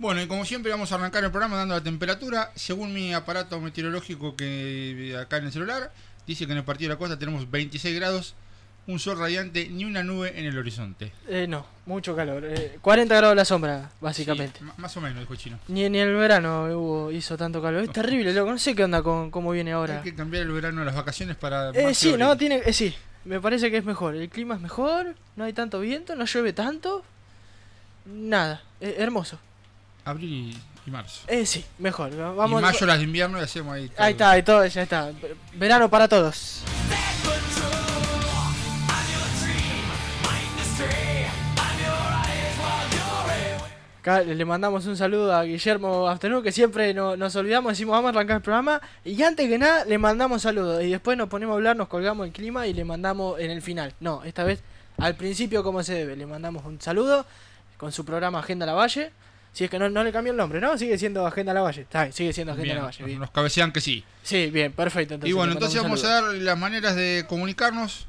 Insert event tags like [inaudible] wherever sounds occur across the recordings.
Bueno, y como siempre vamos a arrancar el programa dando la temperatura. Según mi aparato meteorológico que acá en el celular, dice que en el partido de la costa tenemos 26 grados, un sol radiante, ni una nube en el horizonte. Eh, no, mucho calor. Eh, 40 grados la sombra, básicamente. Sí, más o menos, dijo chino. Ni, ni el verano hubo, hizo tanto calor. Es terrible, loco. No sé qué onda con cómo viene ahora. Hay que cambiar el verano a las vacaciones para... Eh, sí, no, tiene... Eh, sí, me parece que es mejor. El clima es mejor, no hay tanto viento, no llueve tanto. Nada, eh, hermoso. Abril y, y marzo. Eh, sí, mejor. Vamos, y mayo las de invierno y hacemos ahí... todo. Ahí está, ahí todo, ya está. Verano para todos. Acá le mandamos un saludo a Guillermo Afternoon, que siempre no- nos olvidamos, decimos vamos a arrancar el programa. Y antes que nada, le mandamos saludos. Y después nos ponemos a hablar, nos colgamos el clima y le mandamos en el final. No, esta vez al principio, como se debe. Le mandamos un saludo con su programa Agenda La Valle. Si es que no, no le cambió el nombre, ¿no? Sigue siendo Agenda La Valle. Está bien, sigue siendo Agenda Bien, La Valle. Bien. nos cabecean que sí. Sí, bien, perfecto. Entonces, y bueno, entonces vamos a dar las maneras de comunicarnos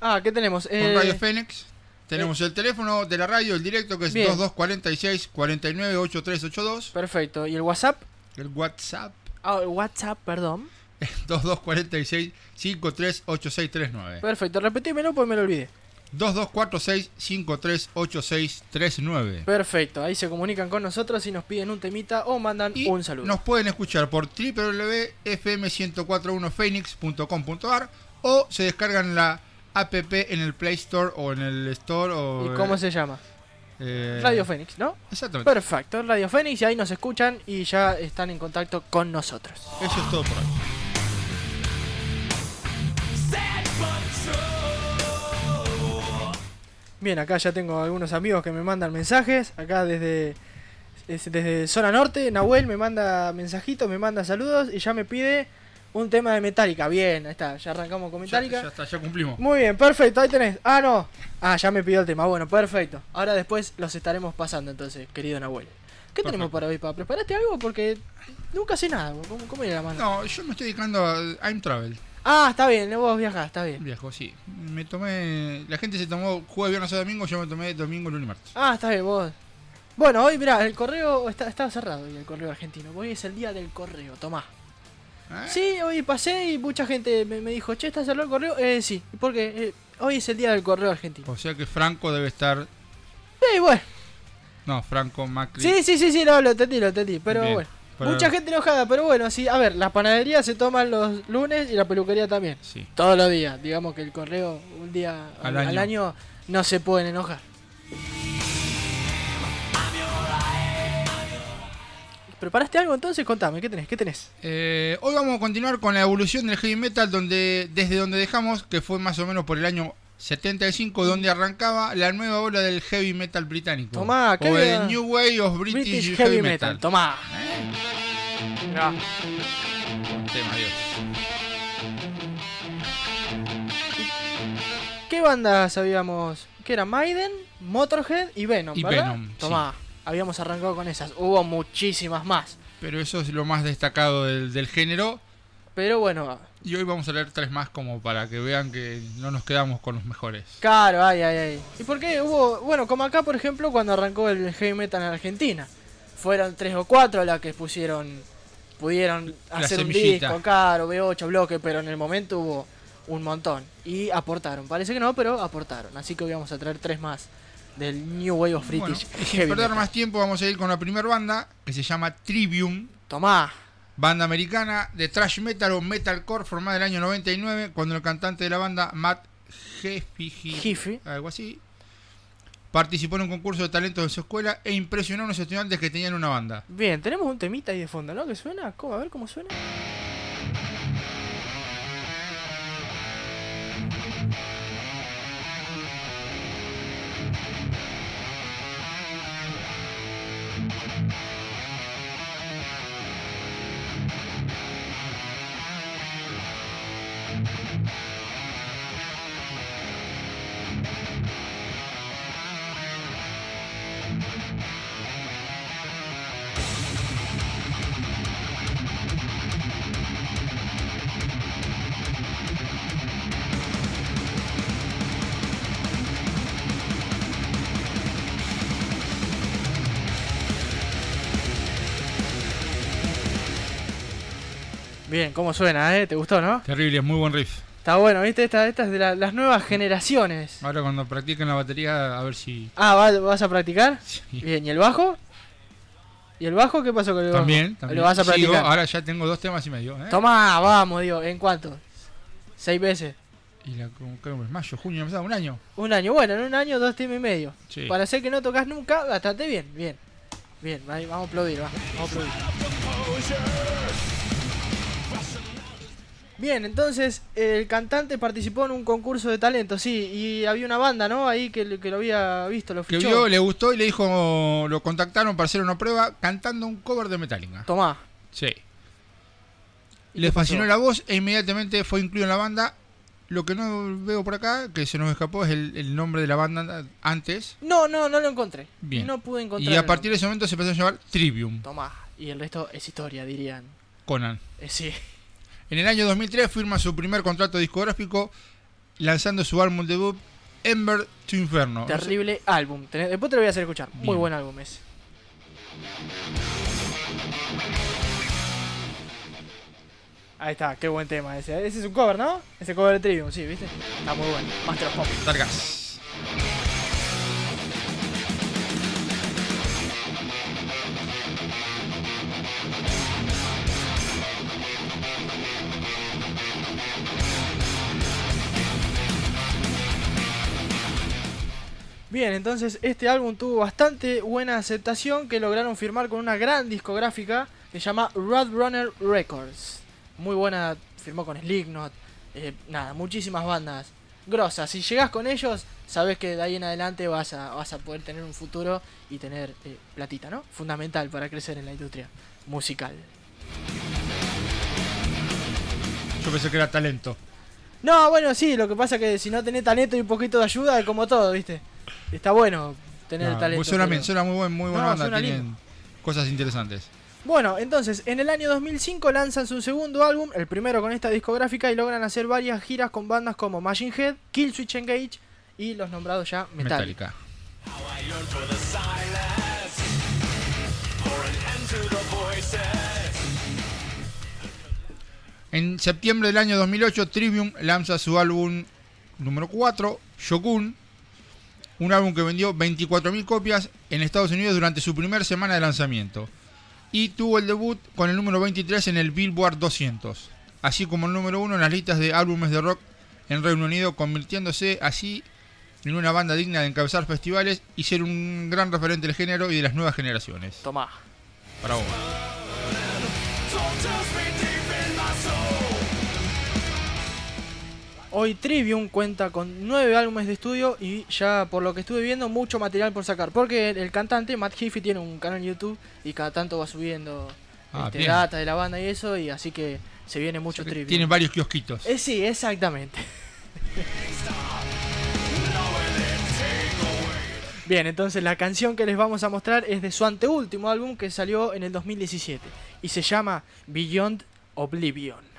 Ah, ¿qué tenemos? con Eh, Radio Fénix. Tenemos el teléfono de la radio, el directo, que es Bien. 2246 49 8382. Perfecto. ¿Y el WhatsApp? El WhatsApp Ah, el WhatsApp, perdón. es 2246 538639. Perfecto, repetímelo pues me lo olvidé. 2246 538639. Perfecto, ahí se comunican con nosotros y nos piden un temita o mandan Y un saludo. nos pueden escuchar por www.fm1041phoenix.com.ar o se descargan la app en el Play Store o en el Store o ¿Y cómo eh, se llama? eh, Radio Fénix, ¿no? Exactamente. Perfecto, Radio Fénix y ahí nos escuchan y ya están en contacto con nosotros. Eso es todo por hoy. Bien, acá ya tengo algunos amigos que me mandan mensajes. Acá desde, es- desde Zona Norte, Nahuel me manda mensajitos, me manda saludos y ya me pide un tema de Metallica. Bien, ahí está, ya arrancamos con Metallica. ya está, ya cumplimos. Muy bien, perfecto, ahí tenés. Ah, no. Ah, ya me pidió el tema. Bueno, perfecto. Ahora después los estaremos pasando entonces, querido Nahuel. ¿Qué tenemos para hoy, papá? ¿Preparaste algo? Porque nunca sé nada. ¿Cómo, cómo ir la mano? No, yo me estoy dedicando a I'm Travel. Ah, está bien, vos viajás, está bien. Viejo, sí. Me tomé. La gente se tomó jueves, viernes o domingo. Yo me tomé domingo, lunes y martes. Ah, está bien, vos. Bueno, hoy, mirá, el correo está, está cerrado hoy, el correo argentino. Hoy es el día del correo, tomá. ¿Eh? Sí, hoy pasé y mucha gente me, me dijo, che, ¿está cerrado el correo? Eh, sí. ¿Y por qué? Eh, hoy es el día del correo argentino. O sea que Franco debe estar. Sí, bueno. No, Franco, Macri. Sí, sí, sí, sí, no, lo entendí, lo entendí. Pero Bien. bueno. Mucha gente enojada, pero bueno, sí. A ver, la panadería se toman los lunes y la peluquería también. Sí. Todos los días. Digamos que el correo un día Al al, año. al año no se pueden enojar. ¿Preparaste algo entonces? Contame, ¿qué tenés? ¿Qué tenés? Eh, hoy vamos a continuar con la evolución del heavy metal donde desde donde dejamos, que fue más o menos por el año 75, donde arrancaba la nueva ola del heavy metal británico. Tomá, o el New Way of British, British Heavy, Heavy Metal. Metal. Tomá. ¿Eh? Mirá. Tema, Dios. ¿Qué bandas habíamos? ¿Qué era? Maiden, Motorhead y Venom, Y ¿verdad? Venom, sí. Tomá. Habíamos arrancado con esas. Hubo muchísimas más. Pero eso es lo más destacado del, del género. Pero bueno, Y hoy vamos a leer tres más como para que vean que no nos quedamos con los mejores. Claro, ay, ay, ay. ¿Y por qué hubo, bueno, como acá, por ejemplo, cuando arrancó el heavy metal en Argentina? Fueron tres o cuatro las que pusieron, pudieron La hacer un disco caro, B8 bloque, pero en el momento hubo un montón. Y aportaron. Parece que no, pero aportaron. Así que hoy vamos a traer tres más del New Wave of Bueno, British y sin perder Metal. más tiempo vamos a ir con la primera banda que se llama Trivium. Tomá. Banda americana de thrash metal o metalcore formada en el año 99 cuando el cantante de la banda Matt Heafy. algo así, participó en un concurso de talentos en su escuela e impresionó a unos estudiantes que tenían una banda. Bien, tenemos un temita ahí de fondo, ¿no? ¿Que suena? ¿Cómo? A ver cómo suena. Bien, ¿cómo suena, eh? ¿Te gustó, no? Terrible, muy buen riff. Está bueno, ¿viste? Esta, esta es de la- las nuevas generaciones. Ahora cuando practiquen la batería, a ver si... Ah, ¿va- ¿vas a practicar? Bien, ¿y el bajo? ¿Y el bajo? ¿Qué pasó con el bajo? También, también. ¿Lo vas a Sigo, practicar? ahora ya tengo dos temas y medio. ¿eh? Tomá, vamos, digo, ¿en cuánto? ¿Seis veces? Y la, que es mayo, junio, un año. Un año, bueno, en un año dos temas y medio. Sí. Para hacer que no tocas nunca, bastante bien, bien. Bien, vamos a aplaudir, va, vamos a aplaudir. Bien, entonces el cantante participó en un concurso de talento, sí, y había una banda, ¿no? Ahí que, que lo había visto, lo Que fichó. vio, le gustó y le dijo, lo contactaron para hacer una prueba cantando un cover de Metallica. Tomá. Sí. ¿Y Le fascinó la voz e inmediatamente fue incluido en la banda. Lo que no veo por acá, que se nos escapó, es el, el nombre de la banda antes. No, no, no lo encontré. Bien. No pude encontrar. Y a partir de ese momento se empezó a llamar Trivium, Tomá. Y el resto es historia, dirían. Conan. Eh, sí. En el año 2003 firma su primer contrato discográfico lanzando su álbum debut Ember to Inferno. Terrible álbum. Después te lo voy a hacer escuchar. Muy buen álbum ese. Ahí está, qué buen tema ese. Ese es un cover, ¿no? Ese cover de Trivium, sí, ¿viste? Está muy bueno. Master of Pop. Bien, entonces este álbum tuvo bastante buena aceptación que lograron firmar con una gran discográfica que se llama Roadrunner Records. Muy buena, firmó con Slipknot, eh, nada, muchísimas bandas grosas. Si llegas con ellos, sabes que de ahí en adelante vas a, vas a poder tener un futuro y tener eh, platita, ¿no? Fundamental para crecer en la industria musical. Yo pensé que era talento. No, bueno, sí, lo que pasa que si no tenés talento y un poquito de ayuda, es como todo, ¿viste? Está bueno tener No, talento. pues suena pero- suena muy, buen, muy buena No, banda. Tienen lindo. cosas interesantes. Bueno, entonces, en el año 2005 lanzan su segundo álbum, el primero con esta discográfica, y logran hacer varias giras con bandas como Machine Head, Killswitch Engage y los nombrados ya Metallica. Metallica. En septiembre del año 2008, Trivium lanza su álbum número 4, Shogun, un álbum que vendió 24.000 copias en Estados Unidos durante su primera semana de lanzamiento y tuvo el debut con el número 23 en el Billboard 200, así como el número 1 en las listas de álbumes de rock en Reino Unido, convirtiéndose así en una banda digna de encabezar festivales y ser un gran referente del género y de las nuevas generaciones. Tomá. Para Hoy Trivium cuenta con nueve álbumes de estudio y ya por lo que estuve viendo mucho material por sacar. Porque el, el cantante Matt Heafy tiene un canal en YouTube y cada tanto va subiendo Ah, este, data de la banda y eso y así que se viene mucho Trivium. Tiene varios kiosquitos. Eh, sí, exactamente. [laughs] Bien, entonces la canción que les vamos a mostrar es de su anteúltimo álbum que salió en el 2017 y se llama Beyond Oblivion.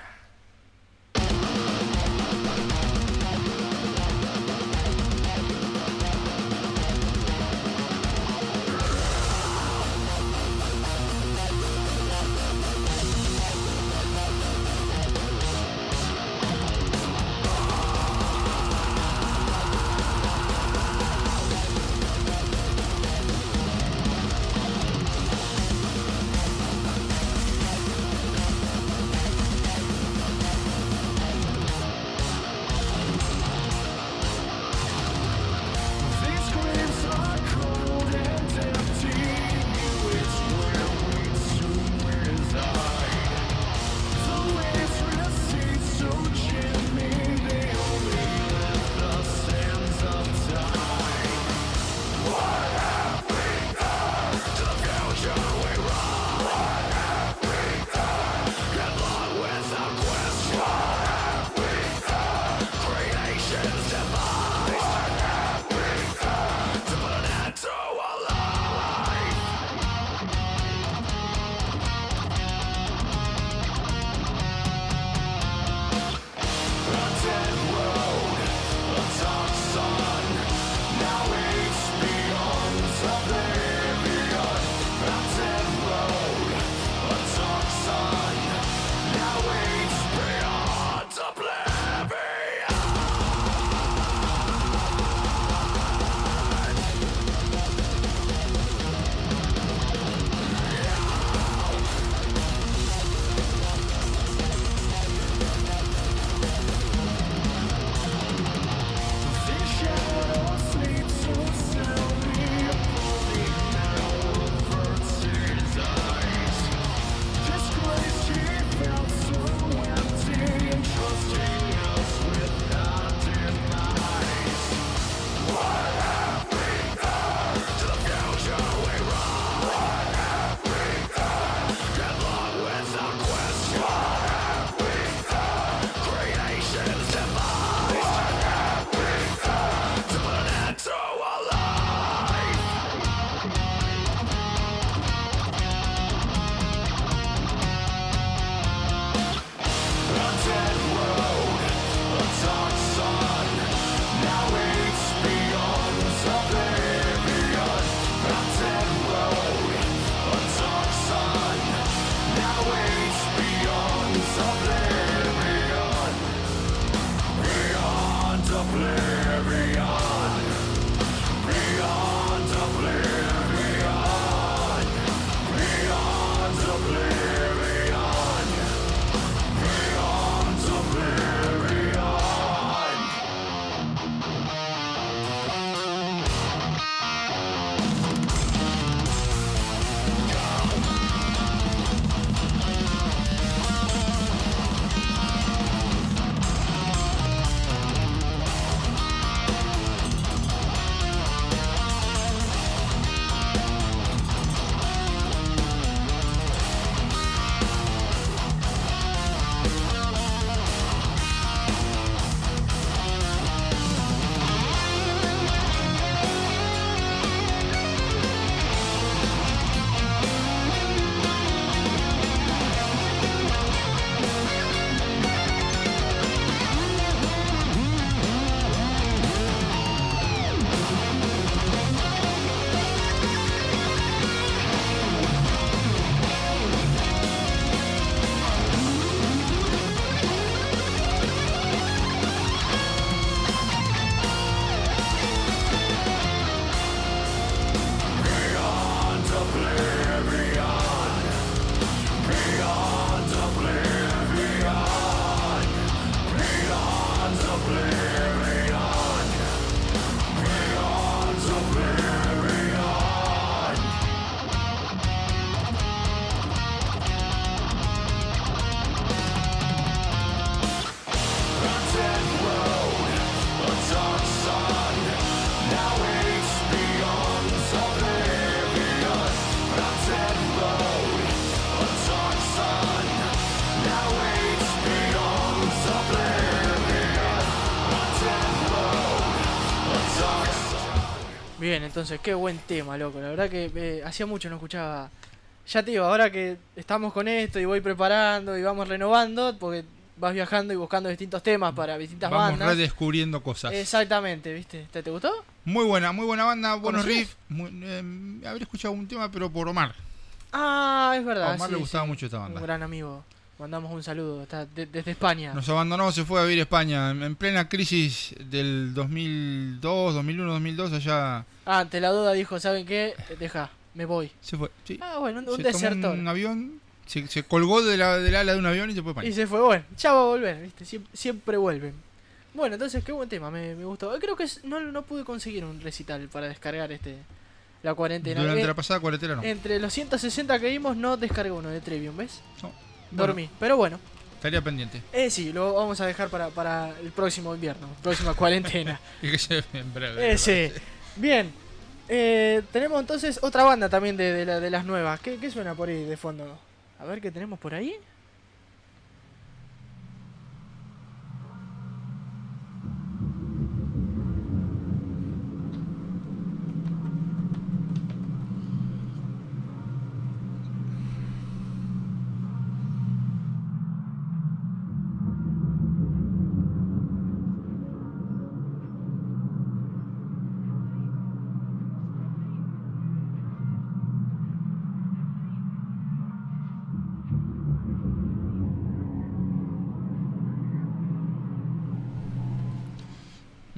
Entonces, qué buen tema, loco. La verdad que eh, hacía mucho no escuchaba. Ya te digo, ahora que estamos con esto y voy preparando y vamos renovando, porque vas viajando y buscando distintos temas para distintas Vamos bandas. redescubriendo cosas. Exactamente, ¿viste? ¿Te, te gustó? Muy buena, muy buena banda, buenos riffs. Eh, habré escuchado un tema, pero por Omar. Ah, es A verdad. Omar sí, le gustaba sí. mucho esta Un banda. gran amigo. Mandamos un saludo está de- desde España. Nos abandonó, se fue a vivir a España. En en plena crisis del 2002, 2001, 2002, allá Ah, ante la duda dijo, ¿saben qué? Deja, me voy. se fue. Sí. Ah, bueno, un, un tomó desertor. un avión, se, se colgó de la, del ala de un avión y se fue a Y España. se fue, bueno, ya va a volver, ¿viste? Siempre, siempre vuelven. Bueno, entonces, qué buen tema, me, me gustó. Eh, Creo que no, no pude conseguir un recital para descargar este la cuarentena. Durante Eh, la pasada cuarentena no. Entre los 160 que vimos, no descargué uno de Trivium, ¿ves? No. Bueno, Dormí. Pero bueno, estaría pendiente. eh, sí, lo vamos a dejar para, para el próximo invierno, próxima [laughs] cuarentena. Y que se en breve. Eh, sí. [laughs] Bien. Eh, tenemos entonces otra banda también de, de la- de las nuevas. ¿Qué, ¿Qué suena por ahí de fondo? A ver qué tenemos por ahí.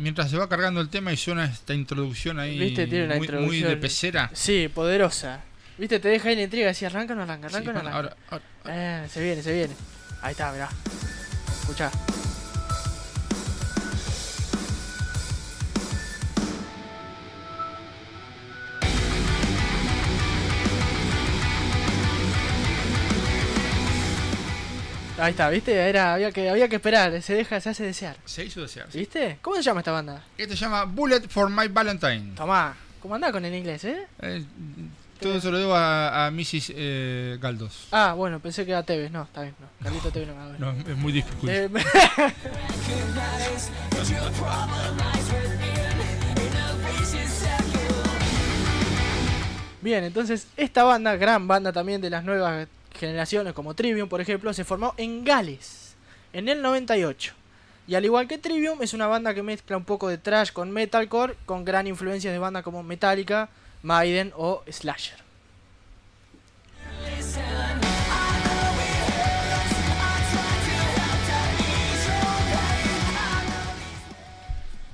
Mientras se va cargando el tema y suena esta introducción ahí Viste, tiene una muy, muy introducción. de pecera. Sí, poderosa. ¿Viste? Te deja ahí la intriga. Si arranca o no arranca, Sí, arranca o no arranca. ahora, ahora- Eh, se viene, se viene. Ahí está, mirá. Escuchá. Ahí está, ¿viste? Era, había, que, había que esperar, se deja, se hace desear. se hizo desear. ¿Viste? ¿Cómo se llama esta banda? Este se llama Bullet for My Valentine. Tomá, ¿cómo andás con el inglés, eh? Eh, todo se lo debo a, a Mrs. eh, Galdos. Ah, bueno, pensé que era Tevez, no, está bien, no. Carlito Tevez no me va a ver. No, es muy difícil. Eh, [laughs] Bien, entonces esta banda, gran banda también de las nuevas generaciones como Trivium por ejemplo, se formó en Gales en el 98. Y al igual que Trivium es una banda que mezcla un poco de trash con metalcore con gran influencia de bandas como Metallica, Maiden o Slasher.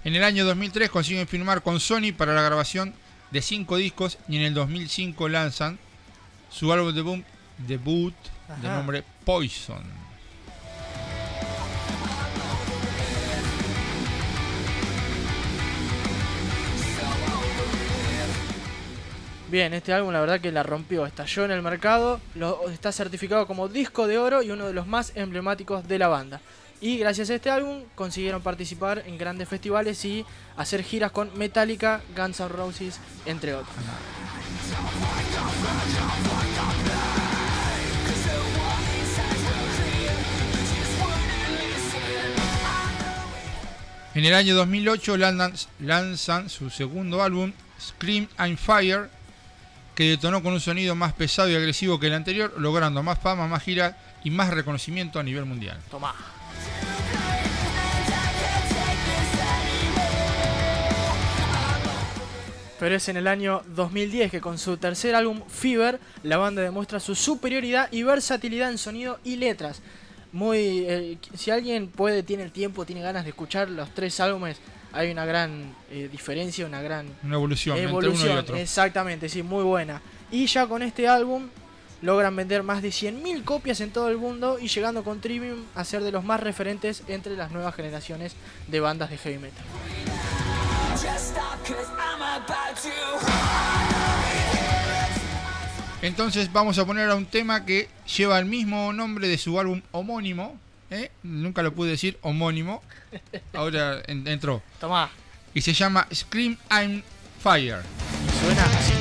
En el año 2003 consiguen firmar con Sony para la grabación de cinco discos y en el 2005 lanzan su álbum debut, debut de Ajá. nombre Poison. Bien, este álbum la verdad que la rompió, estalló en el mercado, lo, está certificado como disco de oro y uno de los más emblemáticos de la banda. Y gracias a este álbum consiguieron participar en grandes festivales y hacer giras con Metallica, Guns N' Roses, entre otros. En el año 2008 lanzan, su segundo álbum, Scream and Fire, que detonó con un sonido más pesado y agresivo que el anterior, logrando más fama, más giras y más reconocimiento a nivel mundial. Tomá. Pero es en el año 2010 que con su tercer álbum Fever la banda demuestra su superioridad y versatilidad en sonido y letras. Muy, eh, si alguien puede, tiene el tiempo, tiene ganas de escuchar los tres álbumes, hay una gran eh, diferencia, una gran Una evolución, entre uno y otro. Exactamente, sí, muy buena. Y ya con este álbum logran vender más de 100.000 copias en todo el mundo y llegando con Trivium a ser de los más referentes entre las nuevas generaciones de bandas de heavy metal. Entonces vamos a poner a un tema que lleva el mismo nombre de su álbum homónimo. ¿eh? Nunca lo pude decir homónimo. Ahora en- entró. Tomá, Y se llama Scream and Fire. suena así.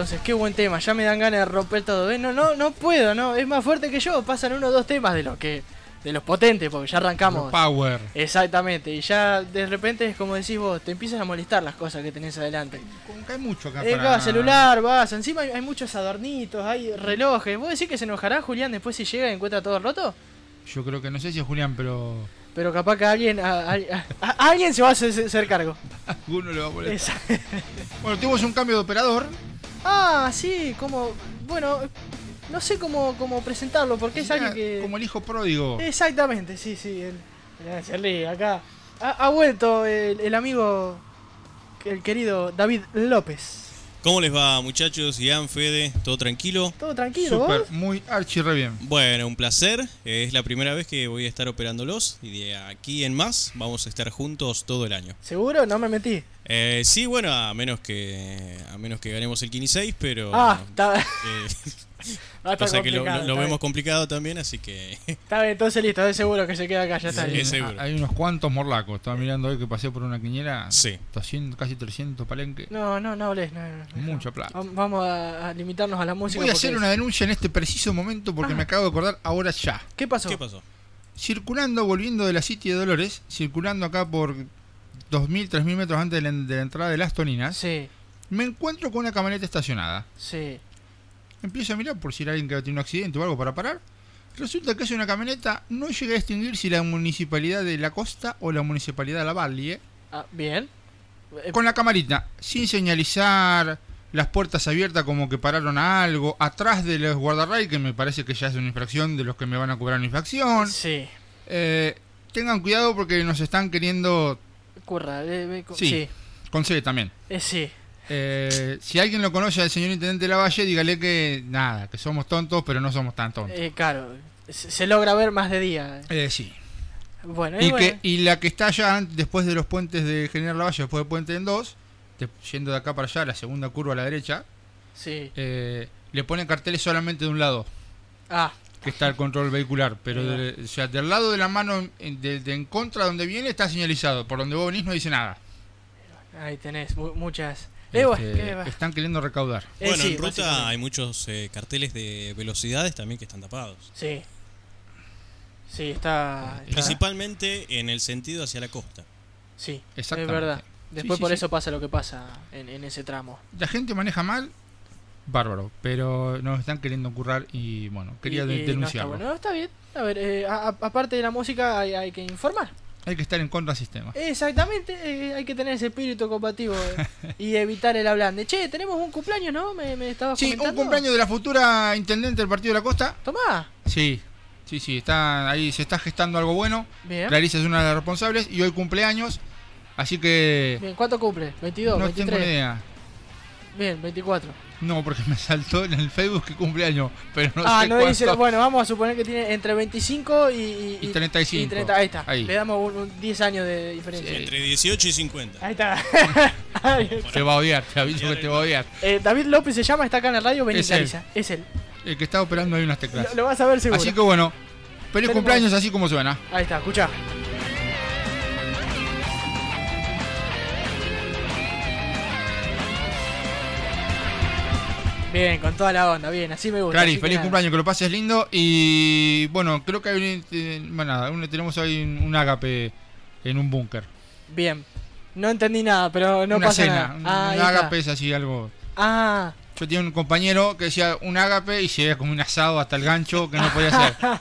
Entonces qué buen tema. Ya me dan ganas de romper todo. ¿eh? No, no, no puedo, no. Es más fuerte que yo. Pasan uno o dos temas de los que. de los potentes, porque ya arrancamos. Power. Exactamente. Y ya de repente es como decís vos, te empiezan a molestar las cosas que tenés adelante. Como que hay mucho acá Eh, para- acá, celular, vas, encima hay, hay muchos adornitos, hay relojes. ¿Vos decís que se enojará Julián después si llega y encuentra todo roto? Yo creo que no sé si es Julián, pero Pero capaz que alguien, a- a- a- a- alguien se va a hacer, hacer cargo. [laughs] alguno le va a molestar. Bueno, tuvimos un cambio de operador. Ah, sí, como. Bueno, no sé cómo, cómo presentarlo, porque es alguien que. Como el hijo pródigo. Exactamente, sí, sí. El, Lee, acá. Ha, ha vuelto el, el amigo. El querido David López. ¿Cómo les va, muchachos? Ian, Fede, ¿todo tranquilo? Todo tranquilo, Super, ¿vos? muy archi re bien. Bueno, un placer. Es la primera vez que voy a estar operándolos y de aquí en más vamos a estar juntos todo el año. ¿Seguro? No me metí. Eh, sí, bueno, a menos que a menos que ganemos el 15 pero Ah, está, eh, [laughs] va a estar pasa que lo, vemos bien. complicado también, así que [laughs] Está bien, entonces listo, es seguro que se queda acá, ya está. Sí, bien. es seguro. Hay unos cuantos morlacos. Estaba mirando hoy que pasé por una quiniela. Sí. 200, casi 300 palenques. No, no, no hables. No, no, no. Mucha plata. Vam- Vamos a, a limitarnos a la música. Voy a hacer es- una denuncia en este preciso momento porque Ah. me acabo de acordar ahora ya. ¿Qué pasó? ¿qué pasó? Circulando, volviendo de la City de Dolores, circulando acá por 2.000, 3.000 metros antes de la, de la entrada de las Toninas, Sí, me encuentro con una camioneta estacionada. sí. Empiezo a mirar por si era alguien que tenido un accidente o algo para parar. Resulta que es una camioneta, no llegué a distinguir si la municipalidad de la costa o la municipalidad de la Valle. Ah, bien. Eh, Con la camarita, sin señalizar, las puertas abiertas como que pararon a algo, atrás de los guardarray, que me parece que ya es una infracción de los que me van a cobrar una infracción. Sí. Eh, tengan cuidado porque nos están queriendo, Curra. eh, eh, cu- Sí. sí. con C también. Eh, sí. Eh, si alguien lo conoce al señor intendente de la Valle, dígale que nada, que somos tontos, pero no somos tan tontos. Eh, claro. Se, logra ver más de día. Eh, sí. Bueno, Y, y, bueno. que, y la que está allá después de los puentes de General Lavalle, después del puente en 2, yendo de acá para allá, la segunda curva a la derecha, Sí. eh, le ponen carteles solamente de un lado, Ah, que está el control vehicular. Pero de- o sea, del lado de la mano, en, de, de en contra donde viene, está señalizado. Por donde vos venís no dice nada. ahí tenés mu- muchas. Eh, bueno, Este, están queriendo recaudar. Eh, bueno, sí, en ruta hay muchos eh, carteles de velocidades también que están tapados. Sí. Sí, está. está- Principalmente en el sentido hacia la costa. Sí, es verdad. Después sí, por sí. eso pasa lo que pasa en, en ese tramo. La gente maneja mal, bárbaro, pero nos están queriendo currar y bueno, quería Y- de- y no está denunciarlo. bueno. No, está bien. A ver, eh, a- aparte de la música hay, hay que informar. Hay que estar en contra del sistema. Exactamente, eh, hay que tener ese espíritu combativo eh, [laughs] y evitar el hablande. Che, tenemos un cumpleaños, ¿no? Me, me estabas Sí, un cumpleaños de la futura intendente del Partido de la Costa. Tomá. Sí, sí, sí, está ahí, se está gestando algo bueno. Bien. Clarisa es una de las responsables y hoy cumpleaños, así que Bien, ¿cuánto cumple? ¿22? no 23. tengo ni idea. Bien, 24. No, porque me saltó en el Facebook que cumpleaños, pero no ah, sé no cuánto. dice. Bueno, vamos a suponer que tiene entre 25 y, y, Y 35. y 30. Ahí está. Ahí. Le damos un, un 10 años de diferencia. Sí. Entre 18 y 50. Ahí está. [laughs] Ahí está. Te va a odiar, te aviso que te va a odiar. Eh, David López se llama, está acá en la radio. Vení, Es. Es él. El que está operando ahí unas teclas. Lo, lo vas a ver seguro. Así que bueno, feliz Tenemos- cumpleaños así como suena. Ahí está, escucha. Bien, con toda la onda, bien, así me gusta. Clary, que feliz cumpleaños, que lo pases lindo. Y bueno, creo que hay un, eh, bueno, nada, tenemos ahí un, ágape en un búnker. Bien. No entendí nada, pero no una pasa cena, nada. un, Ah, un ágape es así algo. Ah, Yo tenía un compañero que decía un ágape y se veía como un asado hasta el gancho que no podía hacer. [laughs]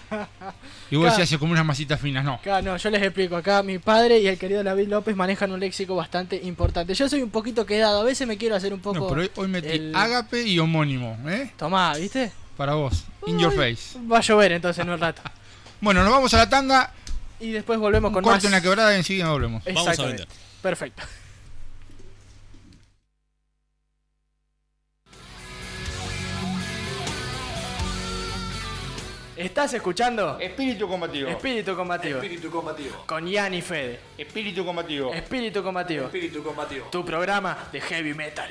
Y vos Claro. decías se come unas masitas finas, no. acá no, yo les explico. Acá mi padre y el querido David López manejan un léxico bastante importante. Yo soy un poquito quedado, a veces me quiero hacer un poco. No, pero hoy, hoy metí el- ágape y homónimo, ¿eh? Tomá, ¿viste? Para vos, in your face. Va a llover entonces en un rato. [laughs] Bueno, nos vamos a la tanda, Y después volvemos un con corte más. en la quebrada y enseguida volvemos. Vamos a vender. Perfecto. ¿Estás escuchando? Espíritu combativo. Espíritu combativo. Espíritu combativo. Con Ian y Fede. Espíritu combativo. Espíritu combativo. Espíritu combativo. Tu programa de heavy metal.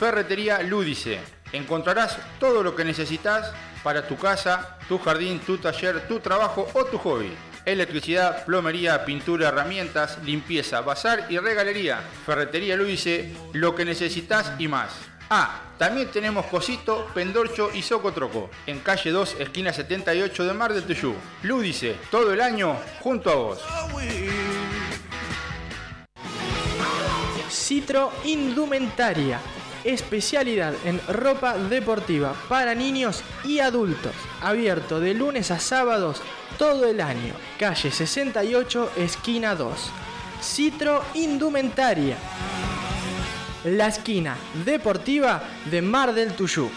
Ferretería Lúdice. Encontrarás todo lo que necesitas para tu casa, tu jardín, tu taller, tu trabajo o tu hobby. Electricidad, plomería, pintura, herramientas, limpieza, bazar y regalería. Ferretería Luise, lo que necesitas y más. Ah, también tenemos Cosito, Pendorcho y Socotroco, en calle 2, esquina 78 de Mar del Tuyú. Lúdice, todo el año junto a vos. Citro Indumentaria. Especialidad en ropa deportiva para niños y adultos. Abierto de lunes a sábados todo el año. Calle 68, esquina 2. Citro Indumentaria. La esquina deportiva de Mar del Tuyú.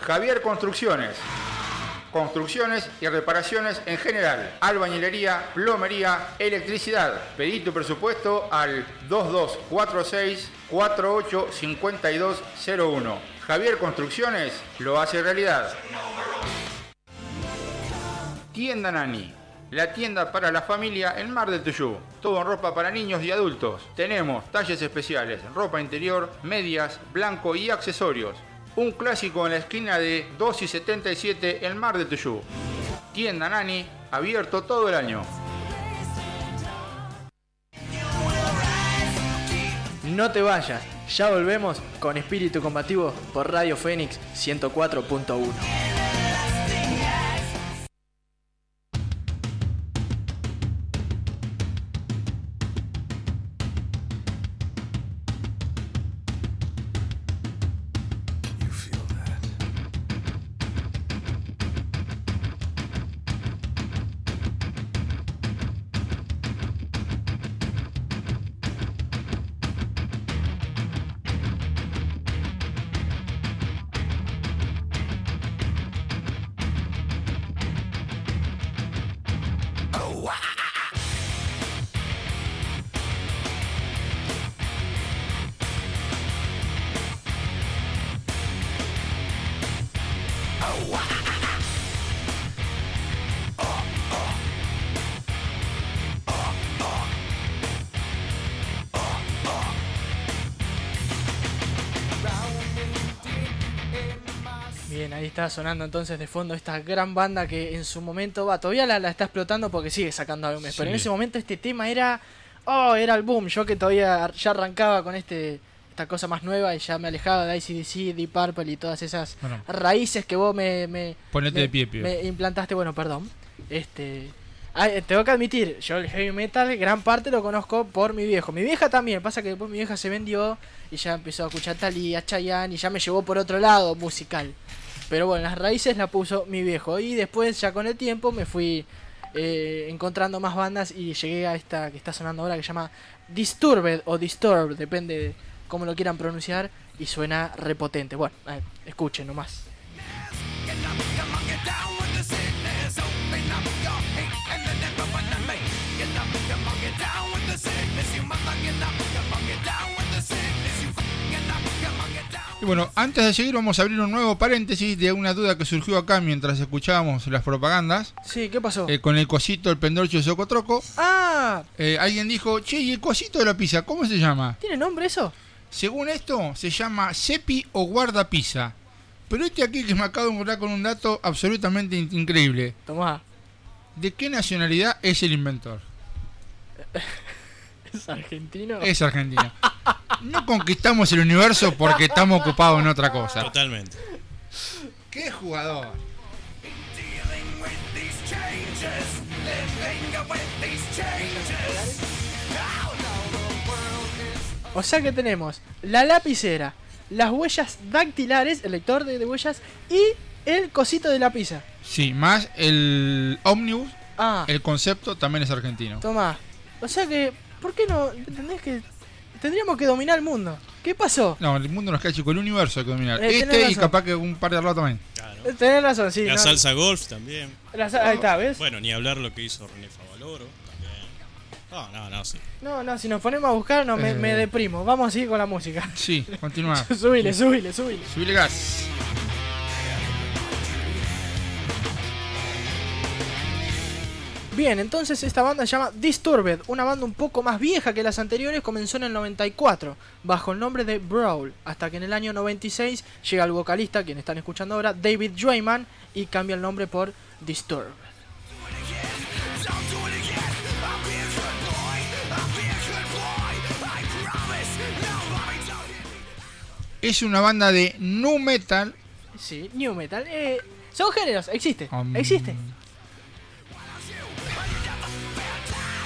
Javier Construcciones. Construcciones y reparaciones en general. Albañilería, plomería, electricidad. Pedí tu presupuesto al 2246 485201. Javier Construcciones lo hace realidad. Tienda Nani. La tienda para la familia en Mar del Tuyú. Todo en ropa para niños y adultos. Tenemos talles especiales, ropa interior, medias, blanco y accesorios. Un clásico en la esquina de 2 y 77 en Mar del Tuyú. Tienda Nani, abierto todo el año. No te vayas, ya volvemos con Espíritu Combativo por Radio Fénix 104.1. Sonando entonces de fondo esta gran banda que en su momento va, todavía la, la está explotando porque sigue sacando álbumes, pero en ese momento este tema era, oh, era el boom, yo que todavía ya arrancaba con este esta cosa más nueva y ya me alejaba de ICDC, Deep Purple y todas esas Bueno. raíces que vos me, me, Ponete me- de pie, pibe. me implantaste, bueno, perdón. Este, ah, eh, tengo que admitir, yo el heavy metal gran parte lo conozco por mi viejo. Mi vieja también, pasa que después mi vieja se vendió y ya empezó a escuchar Thalía, Chayanne y ya me llevó por otro lado musical. Pero bueno, las raíces la puso mi viejo y después ya con el tiempo me fui eh, encontrando más bandas y llegué a esta que está sonando ahora que se llama Disturbed o Disturbed, depende de cómo lo quieran pronunciar y suena repotente. Bueno, escuchen nomás. Y bueno, antes de seguir vamos a abrir un nuevo paréntesis de una duda que surgió acá mientras escuchábamos las propagandas. Sí, ¿qué pasó? Eh, con el cosito, el pendorcho de Socotroco. ah, Eh, alguien dijo, che, ¿y el cosito de la pizza cómo se llama? ¿tiene nombre eso? Según esto, se llama Cepi o Guarda Pizza. Pero este aquí que me acabo de encontrar con un dato absolutamente in- increíble. Tomá, ¿De qué nacionalidad es el inventor? [laughs] ¿es argentino? Es argentino. No conquistamos el universo porque estamos ocupados en otra cosa. Totalmente. ¡Qué jugador! O sea que tenemos la lapicera, las huellas dactilares, el lector de, de huellas y el cosito de la pizza. Sí, más el ómnibus, Ah, el concepto también es argentino. toma. O sea que, ¿por qué no? ¿Entendés que tendríamos que dominar el mundo? ¿Qué pasó? No, el mundo nos queda chico, el universo hay que dominar. Eh, este y razón. capaz que un par de arroz también. Claro. Eh, Tenés razón, sí. La no. salsa golf también. La sa- ahí está, ¿ves? Bueno, ni hablar lo que hizo René Favaloro también. No, no, no, sí. No, no, si nos ponemos a buscar no, me, Eh. me deprimo. Vamos a seguir con la música. Sí, [laughs] continúa. subile, subile, subile. Subile gas. Bien, entonces esta banda se llama Disturbed, una banda un poco más vieja que las anteriores, comenzó en el 94 bajo el nombre de Brawl, hasta que en el año 96 llega el vocalista, quien están escuchando ahora, David Drayman, y cambia el nombre por Disturbed. Es una banda de nu metal. Sí, new metal. Eh, son géneros, existe, Um, existe.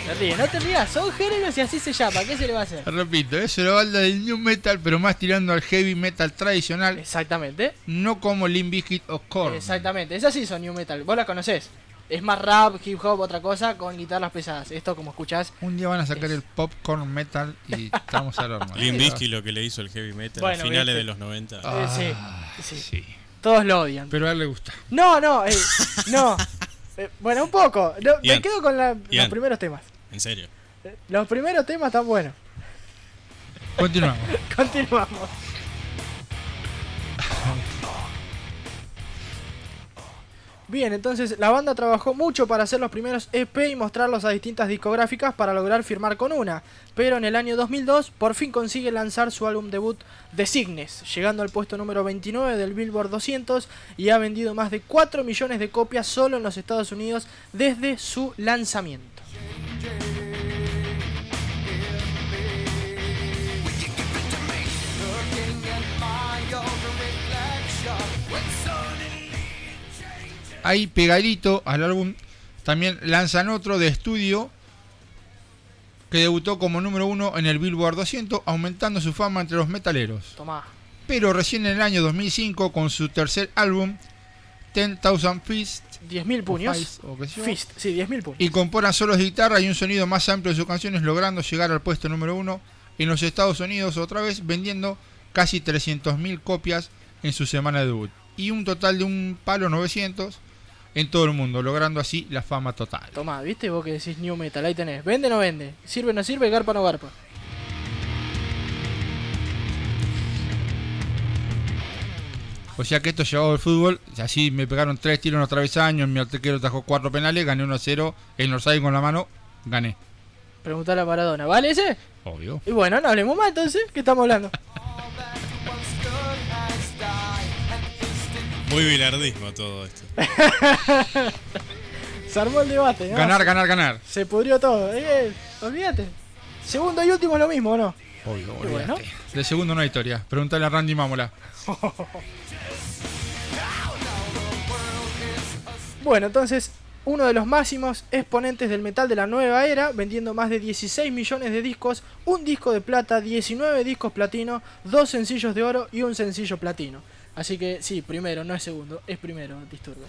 Te no te rías, son géneros y así se llama, ¿qué se le va a hacer? Repito, es una banda de new metal, pero más tirando al heavy metal tradicional, Exactamente, no como Limp Bizkit o Korn. exactamente, esas sí son new metal, vos la conocés. Es más rap, hip hop, otra cosa, con guitarras pesadas. Esto, como escuchás, Un día van a sacar Es- el popcorn metal y estamos al horno. [laughs] Limp Bizkit lo que le hizo el heavy metal Bueno, a finales viste. de los 90. Ah, Eh, sí, sí. sí. todos lo odian. Pero a él le gusta. No, no, eh, no. Eh, bueno, un poco. No, me quedo con la- los primeros temas. En serio. Los primeros temas están buenos. Continuamos. [laughs] Continuamos. Bien, entonces la banda trabajó mucho para hacer los primeros EP y mostrarlos a distintas discográficas para lograr firmar con una, pero en el año 2002 por fin consigue lanzar su álbum debut The Signes, llegando al puesto número 29 del Billboard 200 y ha vendido más de 4 millones de copias solo en los Estados Unidos desde su lanzamiento. Ahí pegadito al álbum también lanzan otro de estudio que debutó como número uno en el Billboard 200, aumentando su fama entre los metaleros. Tomá. Pero recién en el año 2005, con su tercer álbum, 10,000 Fist, 10.000 puños. Fist, o Fist, sí, 10.000 puños. incorporan solos de guitarra y un sonido más amplio de sus canciones, logrando llegar al puesto número uno en los Estados Unidos, otra vez vendiendo casi 300.000 copias en su semana de debut. Y un total de un palo 900 en todo el mundo, logrando así la fama total. Tomá, ¿viste vos que decís New Metal? Ahí tenés. ¿Vende o no vende? ¿Sirve o no sirve? ¿Garpa o no garpa? O sea que esto llevado al fútbol, así me pegaron tres tiros en los travesaños, mi arquero trajo cuatro penales, gané 1 a 0, el Orsay con la mano, gané. Preguntale a Maradona. ¿Vale ese? Obvio. Y bueno, no hablemos más entonces. ¿Qué estamos hablando? [laughs] Muy bilardismo todo esto. [laughs] Se armó el debate, ¿no? Ganar, ganar, ganar. Se pudrió todo. Eh, olvídate. Segundo y último es lo mismo, ¿o no? Obvio, bueno. olvídate. De segundo no hay historia. Preguntale a Randy Mámola. [laughs] Bueno, entonces, uno de los máximos exponentes del metal de la nueva era, vendiendo más de 16 millones de discos, un disco de plata, 19 discos platino, dos sencillos de oro y un sencillo platino. Así que sí, primero, no es segundo, es primero, Disturbed.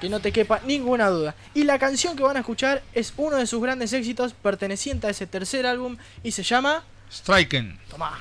Que no te quepa ninguna duda. Y la canción que van a escuchar es uno de sus grandes éxitos perteneciente a ese tercer álbum y se llama... Striken. Tomá.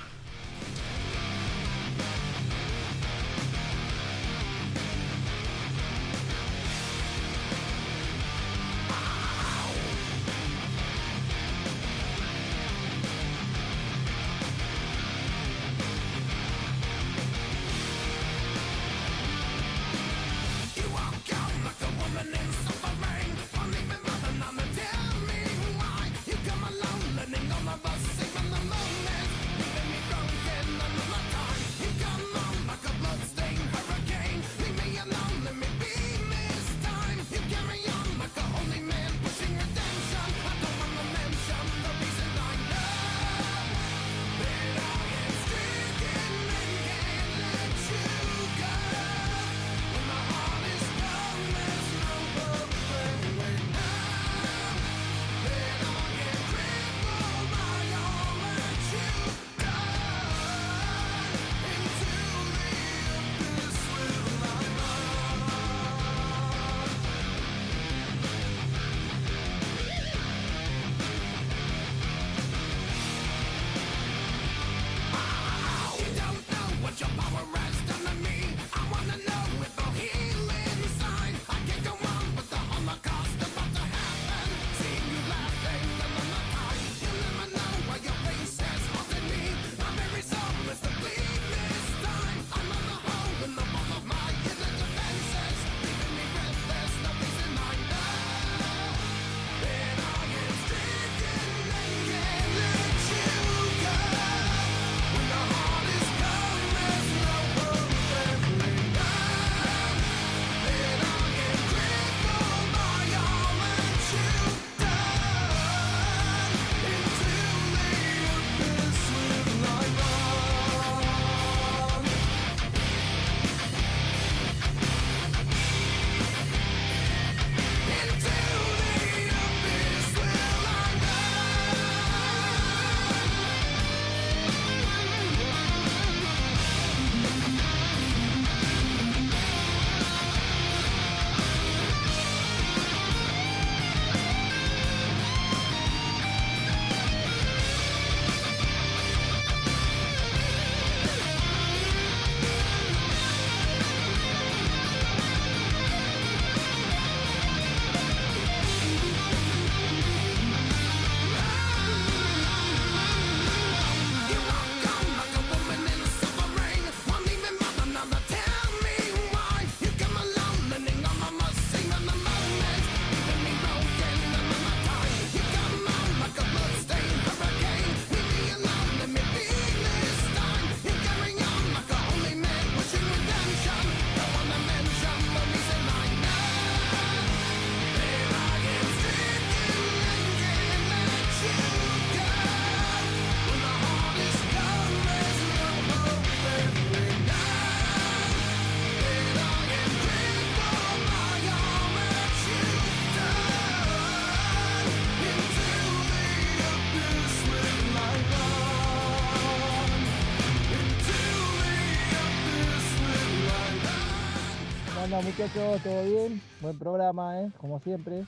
Onda muchachos? ¿Todo bien? Buen programa, ¿eh? Como siempre.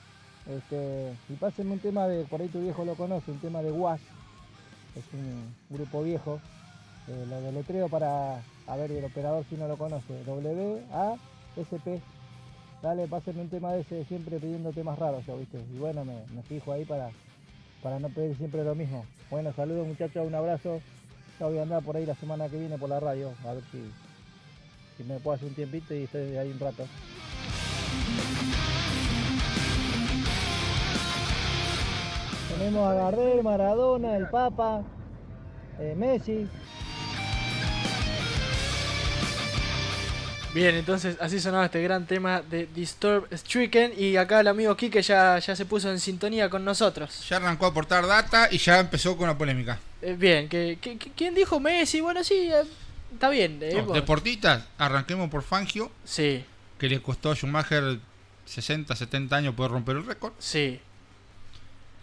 Este, y pásenme un tema de, por ahí tu viejo lo conoce, un tema de WAS. Es un grupo viejo. Eh, lo deletreo para, a ver, el operador si no lo conoce. W-A-S-P. Dale, pásenme un tema de ese, siempre pidiendo temas raros, yo, ¿viste? Y bueno, me, me fijo ahí para, para no pedir siempre lo mismo. Bueno, saludos muchachos, un abrazo. Ya voy a andar por ahí la semana que viene por la radio, a ver si, si me puedo hacer un tiempito y estoy ahí un rato. Tenemos a Gardel, Maradona, el Papa, eh, Messi. Bien, entonces así sonaba este gran tema de Disturb Stricken. Y acá el amigo Kike ya, ya se puso en sintonía con nosotros. Ya arrancó a aportar data y ya empezó con la polémica. Eh, bien, que, que- que- ¿quién dijo Messi? Bueno, sí, eh, está bien. eh, No, deportistas, arranquemos por Fangio, Sí, que le costó a Schumacher 60, 70 años poder romper el récord. sí.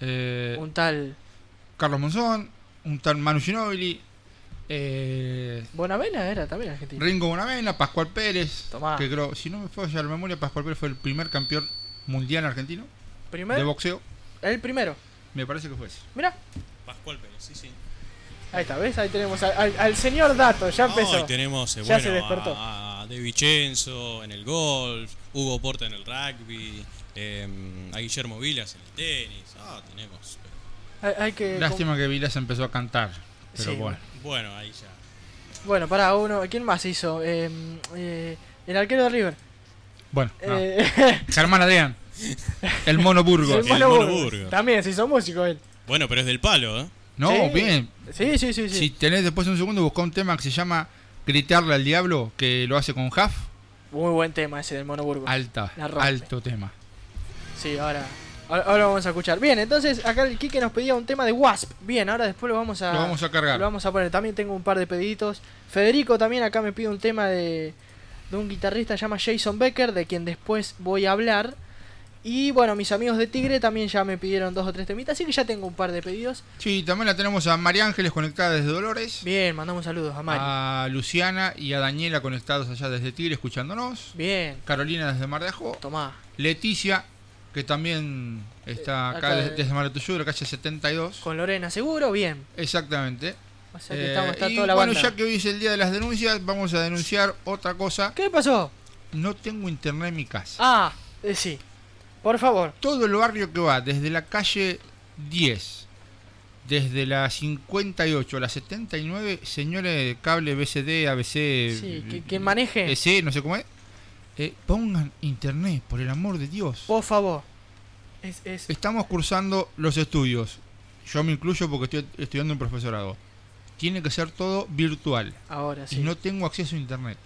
Eh, Un tal Carlos Monzón, un tal Manu Ginóbili, eh, Bonavena era también argentino. Ringo Bonavena, Pascual Pérez, Tomá. que creo, si no me falla la memoria, Pascual Pérez fue el primer campeón mundial argentino de Primero, boxeo. el primero. Me parece que fue ese. Mira, Pascual Pérez, sí, sí. Ahí está, ¿ves? Ahí tenemos al, al- al señor Dato, ya empezó. Hoy tenemos eh, Ya bueno, se despertó. a, a De Vicenzo en el golf, Hugo Porta en el rugby, eh, a Guillermo Vilas en el tenis. Ah, tenemos. Hay, hay que. Lástima que Vilas empezó a cantar. Pero Sí, bueno. bueno, ahí ya. Bueno, para uno. ¿Quién más hizo? Eh, eh, el arquero de River. Bueno, no. Eh, [laughs] Germán Adrián. El Mono Burgos. el Mono. Burgos. También se hizo músico él. Bueno, pero es del palo, ¿eh? No, Sí. bien. Sí, sí, sí. sí. Si tenés después un segundo, busca un tema que se llama Gritarle al Diablo, que lo hace con Huff. Muy buen tema ese del Mono Burgos. Alta, alto tema. Sí, ahora, ahora. ahora vamos a escuchar. Bien, entonces acá el Kike nos pedía un tema de Wasp. Bien, ahora después lo vamos a. Lo vamos a cargar. Lo vamos a poner. También tengo un par de pediditos. Federico también acá me pide un tema de, de un guitarrista llama Jason Becker, de quien después voy a hablar. Y bueno, mis amigos de Tigre también ya me pidieron dos o tres temitas, así que ya tengo un par de pedidos. Sí, también la tenemos a María Ángeles conectada desde Dolores. Bien, mandamos saludos a Mario. A Luciana y a Daniela conectados allá desde Tigre escuchándonos. Bien, Carolina desde Mar de Ajó. tomá. Leticia, que también está Eh, acá, acá de- de- desde Mar de la calle 72. Con Lorena, seguro, bien. Exactamente. O sea que Eh, estamos, está y toda la bueno, banda. ya que hoy es el día de las denuncias, vamos a denunciar otra cosa. ¿Qué pasó? No tengo internet en mi casa. Ah, eh, sí. Por favor. Todo el barrio que va desde la calle 10, desde la 58 a la 79, señores de cable BCD, ABC, Sí, que- quien maneje. EC, no sé cómo es, eh, pongan internet, por el amor de Dios. Por favor. Es, es, Estamos cursando los estudios. Yo me incluyo porque estoy estudiando un profesorado. Tiene que ser todo virtual. ahora sí. Y no tengo acceso a internet.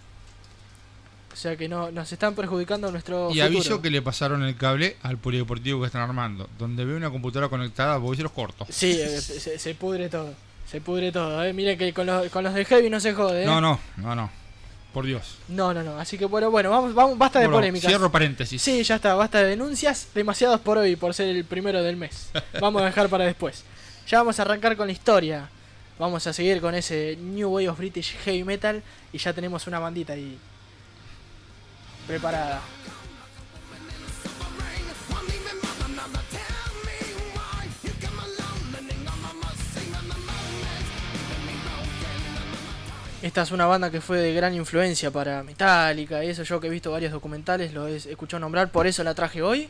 O sea que no, nos están perjudicando nuestro Y futuro. aviso que le pasaron el cable al polideportivo que están armando. Donde veo una computadora conectada, voy a los cortos. Sí, eh, se, se pudre todo. Se pudre todo. Eh. Miren que con los, con los de Heavy no se jode. ¿eh? No, no, no, no. Por Dios. no, no, no. Así que bueno, bueno, vamos, vamos basta de Bueno, polémicas. Cierro paréntesis. Sí, ya está, basta de denuncias. Demasiados por hoy, por ser el primero del mes. [laughs] Vamos a dejar para después. Ya vamos a arrancar con la historia. Vamos a seguir con ese New Way of British Heavy Metal. Y ya tenemos una bandita ahí preparada. Esta es una banda que fue de gran influencia para Metallica y eso yo que he visto varios documentales lo he escuchado nombrar, por eso la traje hoy.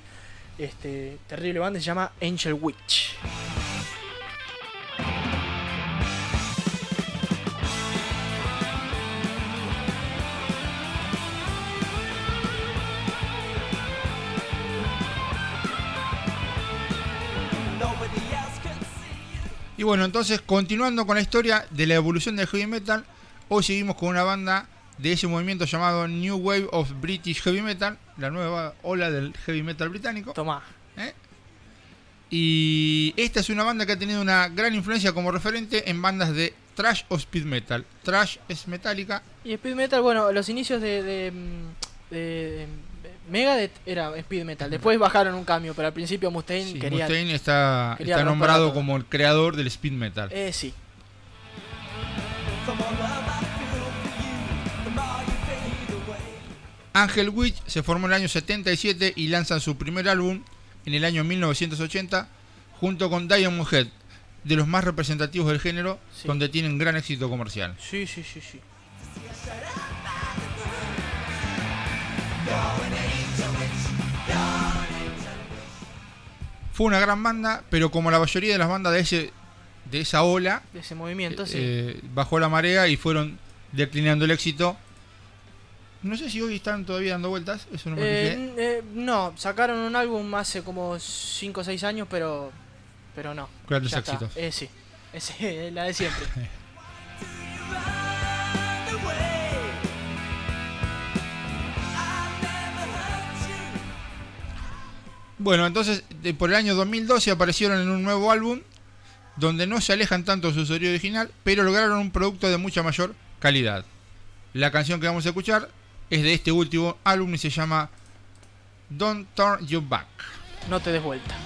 Este terrible banda se llama Angel Witch. Y bueno, entonces, continuando con la historia de la evolución del heavy metal, hoy seguimos con una banda de ese movimiento llamado New Wave of British Heavy Metal, la nueva ola del heavy metal británico. Tomá. ¿eh? Y esta es una banda que ha tenido una gran influencia como referente en bandas de trash o speed metal. Trash es metálica, Y Speed Metal, bueno, los inicios de, de, mm, de Megadeth era Speed Metal. Después bajaron un cambio, pero al principio Mustaine Sí, quería... Mustaine está, quería está romperla nombrado como el creador del speed metal. Eh, sí. Angel Witch se formó en el año 77 y lanzan su primer álbum en el año 1980 junto con Diamond Head, de los más representativos del género, Sí. donde tienen gran éxito comercial. Sí, sí, sí, sí. Fue una gran banda, pero como la mayoría de las bandas de, ese, de esa ola, De ese movimiento, sí. eh, bajó la marea y fueron declinando el éxito. No sé si hoy están todavía dando vueltas, eso no me Eh, eh, no, sacaron un álbum hace como 5 o 6 años, pero pero no. Grandes éxitos. Eh, sí, [laughs] Ese, la de siempre. [laughs] Bueno, entonces por el año 2012 aparecieron en un nuevo álbum donde no se alejan tanto de su sonido original, pero lograron un producto de mucha mayor calidad. La canción que vamos a escuchar es de este último álbum y se llama Don't Turn You Back. No te des vuelta.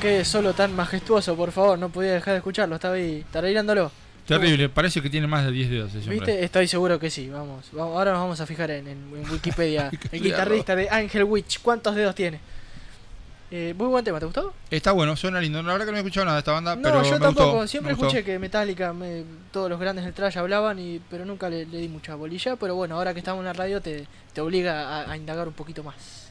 Qué solo tan majestuoso, por favor, no podía dejar de escucharlo, estaba ahí tarareándolo. Terrible, parece que tiene más de 10 dedos ese. ¿Viste? Estoy seguro que sí, vamos. vamos ahora nos vamos a fijar en, en- en Wikipedia. [laughs] el guitarrista de Angel Witch, ¿cuántos dedos tiene? Eh, muy buen tema, ¿te gustó? Está bueno, suena lindo. La verdad que no he escuchado nada de esta banda, No, pero yo me tampoco. gustó, Siempre me gustó. escuché que Metallica, me- todos los grandes del trash hablaban, y, pero nunca le, le di mucha bolilla. Pero bueno, ahora que estamos en la radio te, te obliga a, a indagar un poquito más.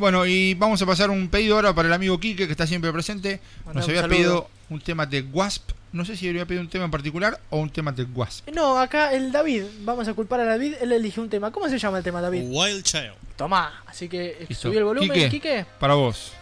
Bueno, y vamos a pasar un pedido ahora para el amigo Quique, que está siempre presente. Nos había saludo. pedido un tema de Wasp. No sé si había pedido un tema en particular o un tema de Wasp. No, acá el David, vamos a culpar a David, él eligió un tema. ¿Cómo se llama el tema, David? Wild Child. Tomá, así que subí el volumen, Quique. Quique. Para vos.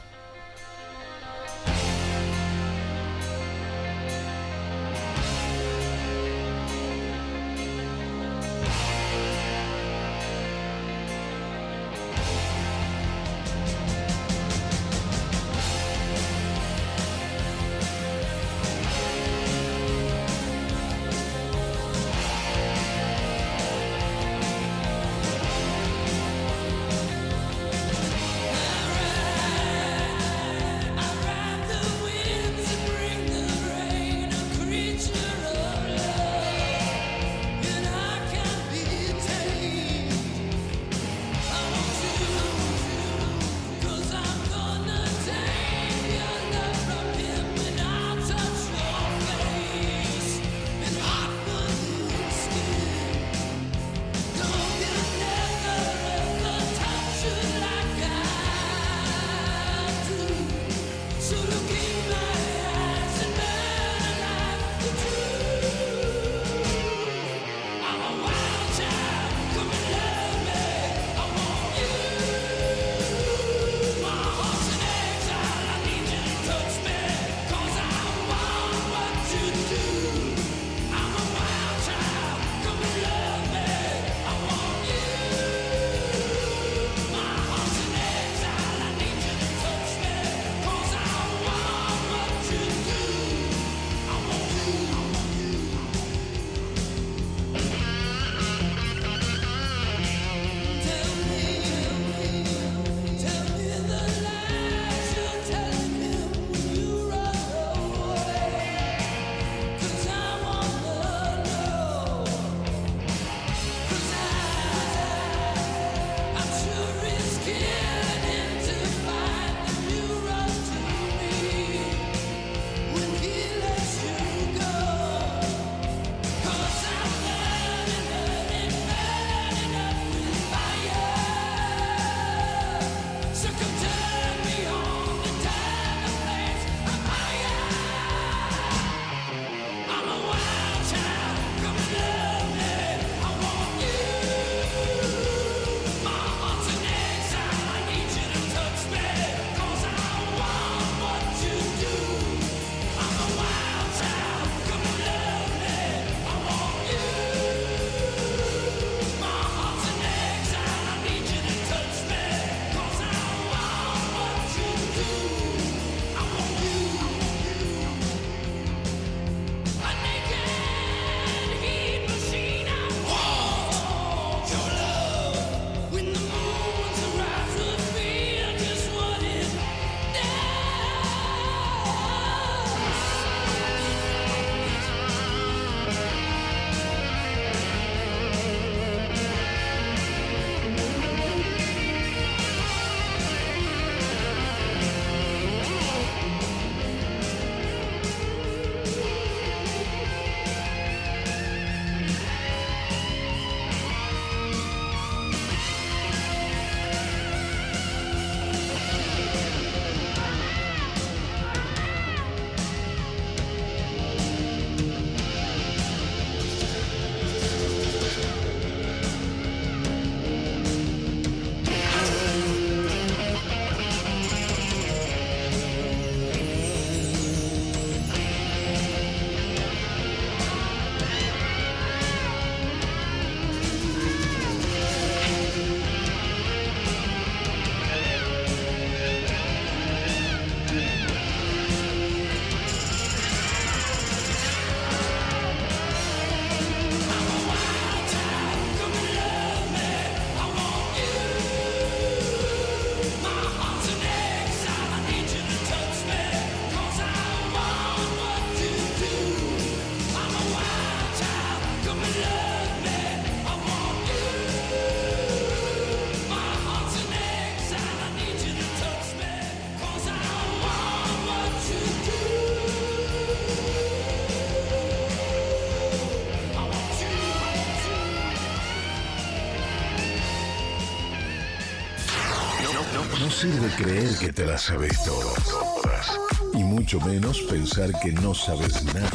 Sirve creer que te las sabes todas. Y mucho menos pensar que no sabes nada.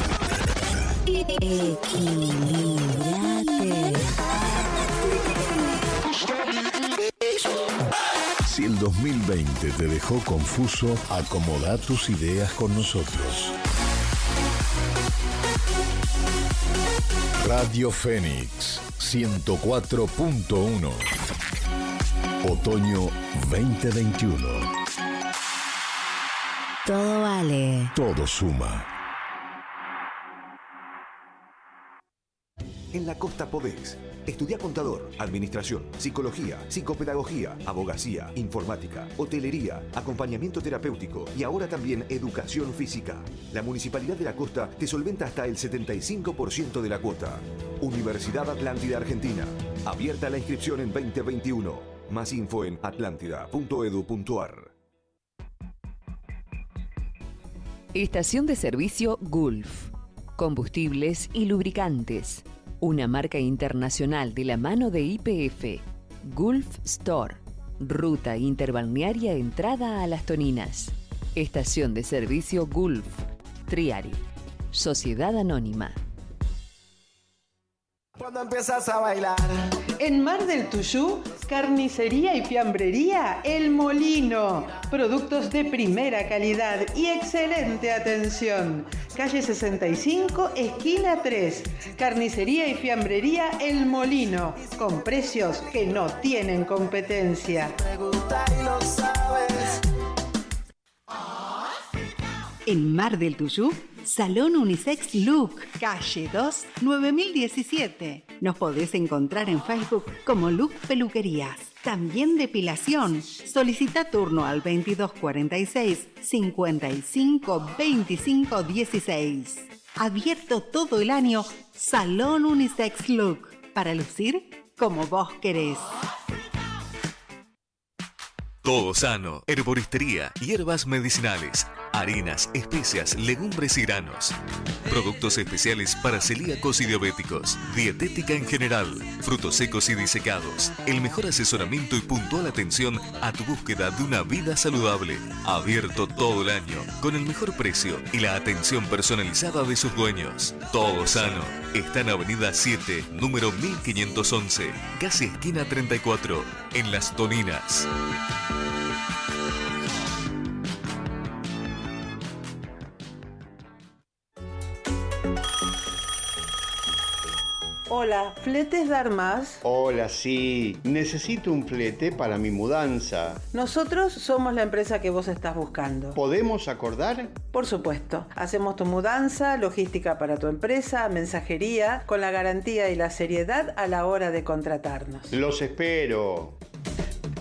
Si el 2020 te dejó confuso, acomoda tus ideas con nosotros. Radio Fénix 104.1 Otoño 2021. Todo vale. Todo suma. En la costa podés. Estudia contador, administración, psicología, psicopedagogía, abogacía, informática, hotelería, acompañamiento terapéutico y ahora también educación física. La Municipalidad de la Costa te solventa hasta el 75% de la cuota. Universidad Atlántida Argentina. Abierta la inscripción en 2021. Más info en atlántida.edu.ar. Estación de servicio Gulf. Combustibles y lubricantes. Una marca internacional de la mano de IPF. Gulf Store. Ruta interbalnearia entrada a las Toninas. Estación de servicio Gulf. Triari. Sociedad Anónima. Cuando empiezas a bailar. En Mar del Tuyú, carnicería y fiambrería El Molino. Productos de primera calidad y excelente atención. Calle 65, esquina 3. Carnicería y fiambrería El Molino. Con precios que no tienen competencia. En Mar del Tuyú, Salón Unisex Look, calle 2, 9017. Nos podés encontrar en Facebook como Look Peluquerías. También depilación. Solicita turno al 2246 55 25 16. Abierto todo el año, Salón Unisex Look. Para lucir como vos querés. Todo sano, herboristería, hierbas medicinales, harinas, especias, legumbres y granos. Productos especiales para celíacos y diabéticos, dietética en general, frutos secos y disecados, el mejor asesoramiento y puntual atención a tu búsqueda de una vida saludable. Abierto todo el año, con el mejor precio y la atención personalizada de sus dueños. Todo sano. Está en Avenida 7, número 1511, casi esquina 34, en Las Toninas. Hola, ¿fletes dar más? Hola, sí. Necesito un flete para mi mudanza. Nosotros somos la empresa que vos estás buscando. ¿Podemos acordar? Por supuesto. Hacemos tu mudanza, logística para tu empresa, mensajería, con la garantía y la seriedad a la hora de contratarnos. Los espero.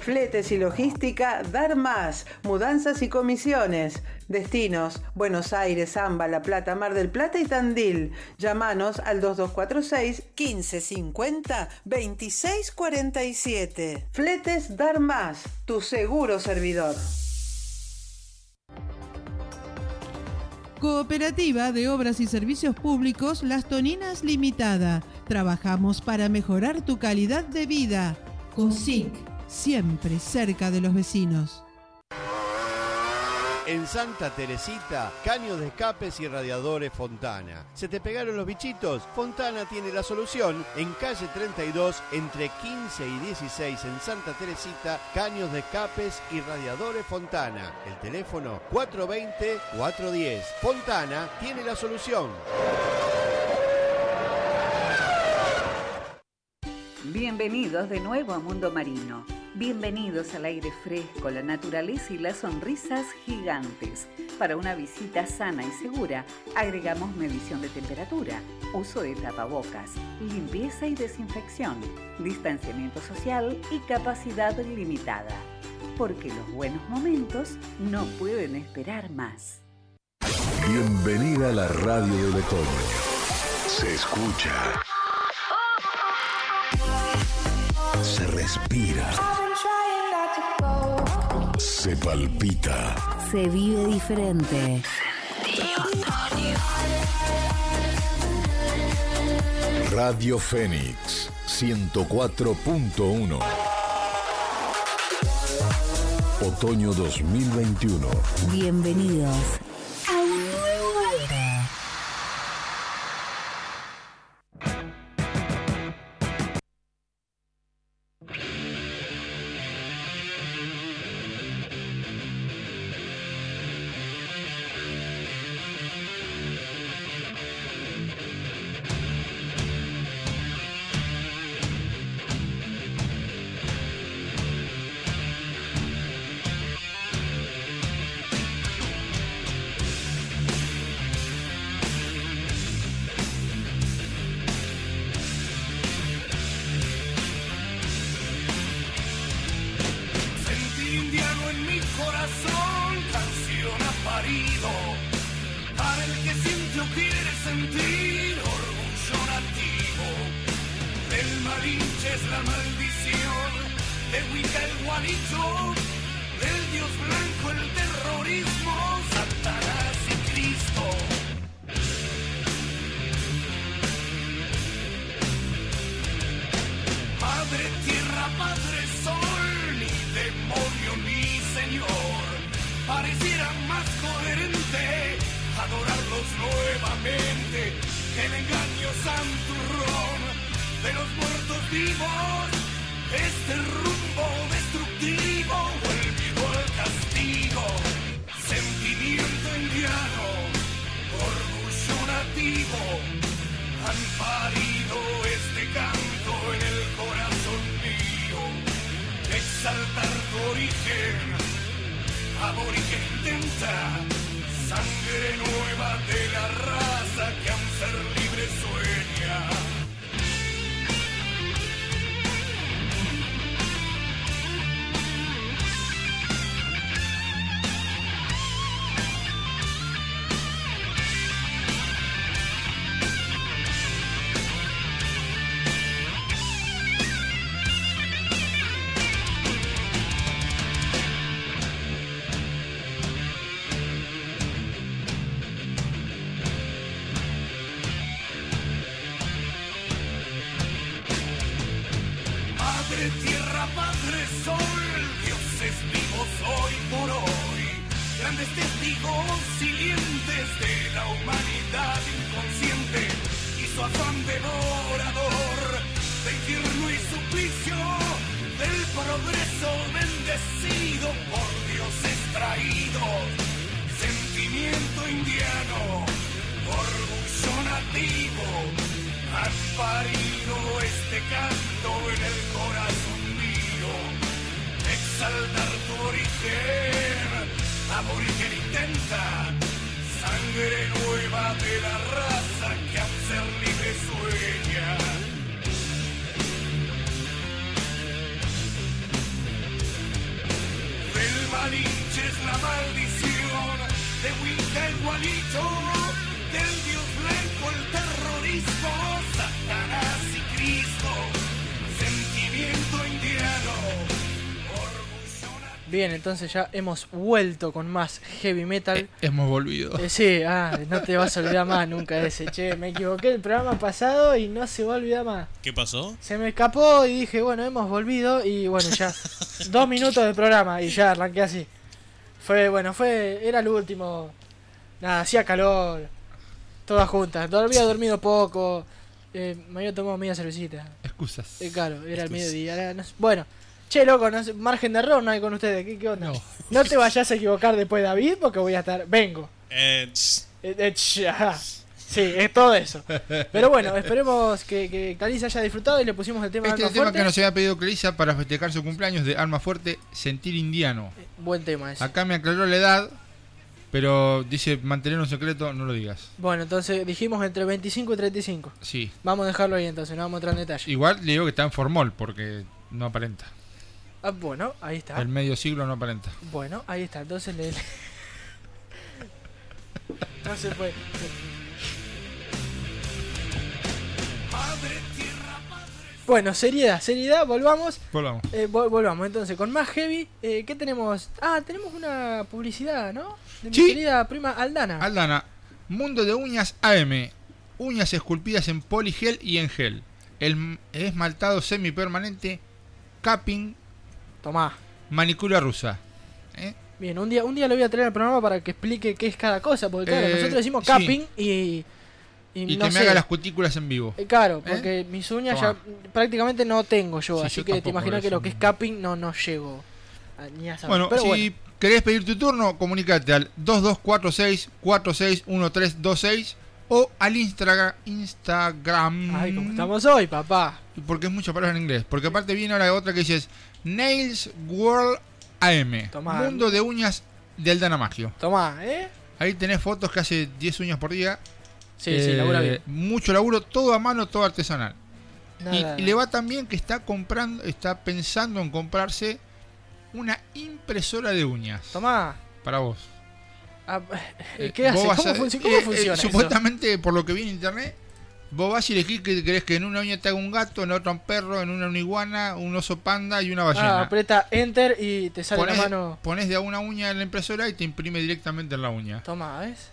Fletes y logística, dar más, mudanzas y comisiones. Destinos, Buenos Aires, Zamba, La Plata, Mar del Plata y Tandil. Llámanos al 2246 1550 2647. Fletes Dar Más, tu seguro servidor. Cooperativa de Obras y Servicios Públicos Las Toninas Limitada. Trabajamos para mejorar tu calidad de vida. COSIC, siempre cerca de los vecinos. En Santa Teresita, caños de escapes y radiadores Fontana. ¿Se te pegaron los bichitos? Fontana tiene la solución en calle 32 entre 15 y 16 en Santa Teresita, caños de escapes y radiadores Fontana. El teléfono 420-410. Fontana tiene la solución. Bienvenidos de nuevo a Mundo Marino. Bienvenidos al aire fresco, la naturaleza y las sonrisas gigantes. Para una visita sana y segura, agregamos medición de temperatura, uso de tapabocas, limpieza y desinfección, distanciamiento social y capacidad limitada. Porque los buenos momentos no pueden esperar más. Bienvenida a la radio del otoño. Se escucha. Se respira. Se palpita. Se vive diferente. Radio Fénix 104.1 Otoño 2021. Bienvenidos Para el que siente o quiere sentir orgullo nativo. Del malinche es la maldición, de Wicca el Bien, entonces ya hemos vuelto con más heavy metal. Hemos volvido. Eh, sí, ah, no te vas a olvidar más nunca de ese. Che, me equivoqué el programa pasado y no se va a olvidar más. ¿Qué pasó? Se me escapó y dije, bueno, hemos volvido y bueno, ya [laughs] dos minutos de programa y ya arranqué así. Fue, bueno, fue, era el último. Nada, hacía calor. Todas juntas. Había dormido poco. Eh, me había tomado media cervecita. Excusas. Eh, claro, era el Excusas. mediodía. era- no bueno, che, loco, no sé, margen de error no hay con ustedes. ¿Qué, qué onda? No. te vayas a equivocar después, David, porque voy a estar. Vengo. Eh, Eh, eh. Sí, es todo eso. Pero bueno, esperemos que, que Caliza haya disfrutado y le pusimos el tema Este de es el tema Alma que nos había pedido Clarisa para festejar su cumpleaños de Alma Fuerte, Sentir Indiano. Buen tema ese. Acá me aclaró la edad, pero dice mantener un secreto, no lo digas. Bueno, entonces dijimos entre 25 y 35. Sí. Vamos a dejarlo ahí entonces, no vamos a entrar en detalle. Igual le digo que está en formol porque no aparenta. Ah, bueno, ahí está. El medio siglo no aparenta. Bueno, ahí está. Entonces le. no se puede. Bueno, seriedad, seriedad, volvamos. Volvamos. Eh, vol- volvamos entonces con más heavy. Eh, ¿Qué tenemos? Ah, tenemos una publicidad, ¿no? De mi Sí. querida prima Aldana. Aldana, Mundo de Uñas AM. Uñas esculpidas en poligel y en gel. El esmaltado semipermanente. Capping. Tomá. Manicura rusa. ¿eh? Bien, un día, un día lo voy a traer al programa para que explique qué es cada cosa, porque claro, Eh, nosotros decimos sí. capping y... Y, Y no que me haga las cutículas en vivo. Eh, Claro, ¿Eh? porque mis uñas Tomá. ya prácticamente no tengo yo, Sí, así yo que te imaginas que lo que es capping no, no llego a- ni a saber. Bueno, Pero si bueno, querés pedir tu turno, comunícate al 2246-461326 o al Instagram. Instagram. Ay, ¿cómo estamos hoy, papá? Porque es mucha palabra en inglés. Porque aparte viene ahora otra que dice Nails World AM. Tomá. Mundo de uñas del Danamagio. Tomá, ¿eh? Ahí tenés fotos que hace 10 uñas por día. Sí, sí, labura bien. Mucho laburo, todo a mano, todo artesanal. Y, Nada. y le va tan bien que está comprando, está pensando en comprarse una impresora de uñas. Tomá. Para vos. Ah, Eh, ¿Qué hace? vos vas ¿Cómo, a- funci- cómo eh, eh, funciona eso? supuestamente, por lo que vi en internet, vos vas y elegís que querés que en una uña te haga un gato, en la otra un perro, en una una iguana, un oso panda y una Ah, ballena. aprieta enter y te sale Ponés, la mano. ponés de a una uña en la impresora y te imprime directamente en la uña. Tomá, ¿ves?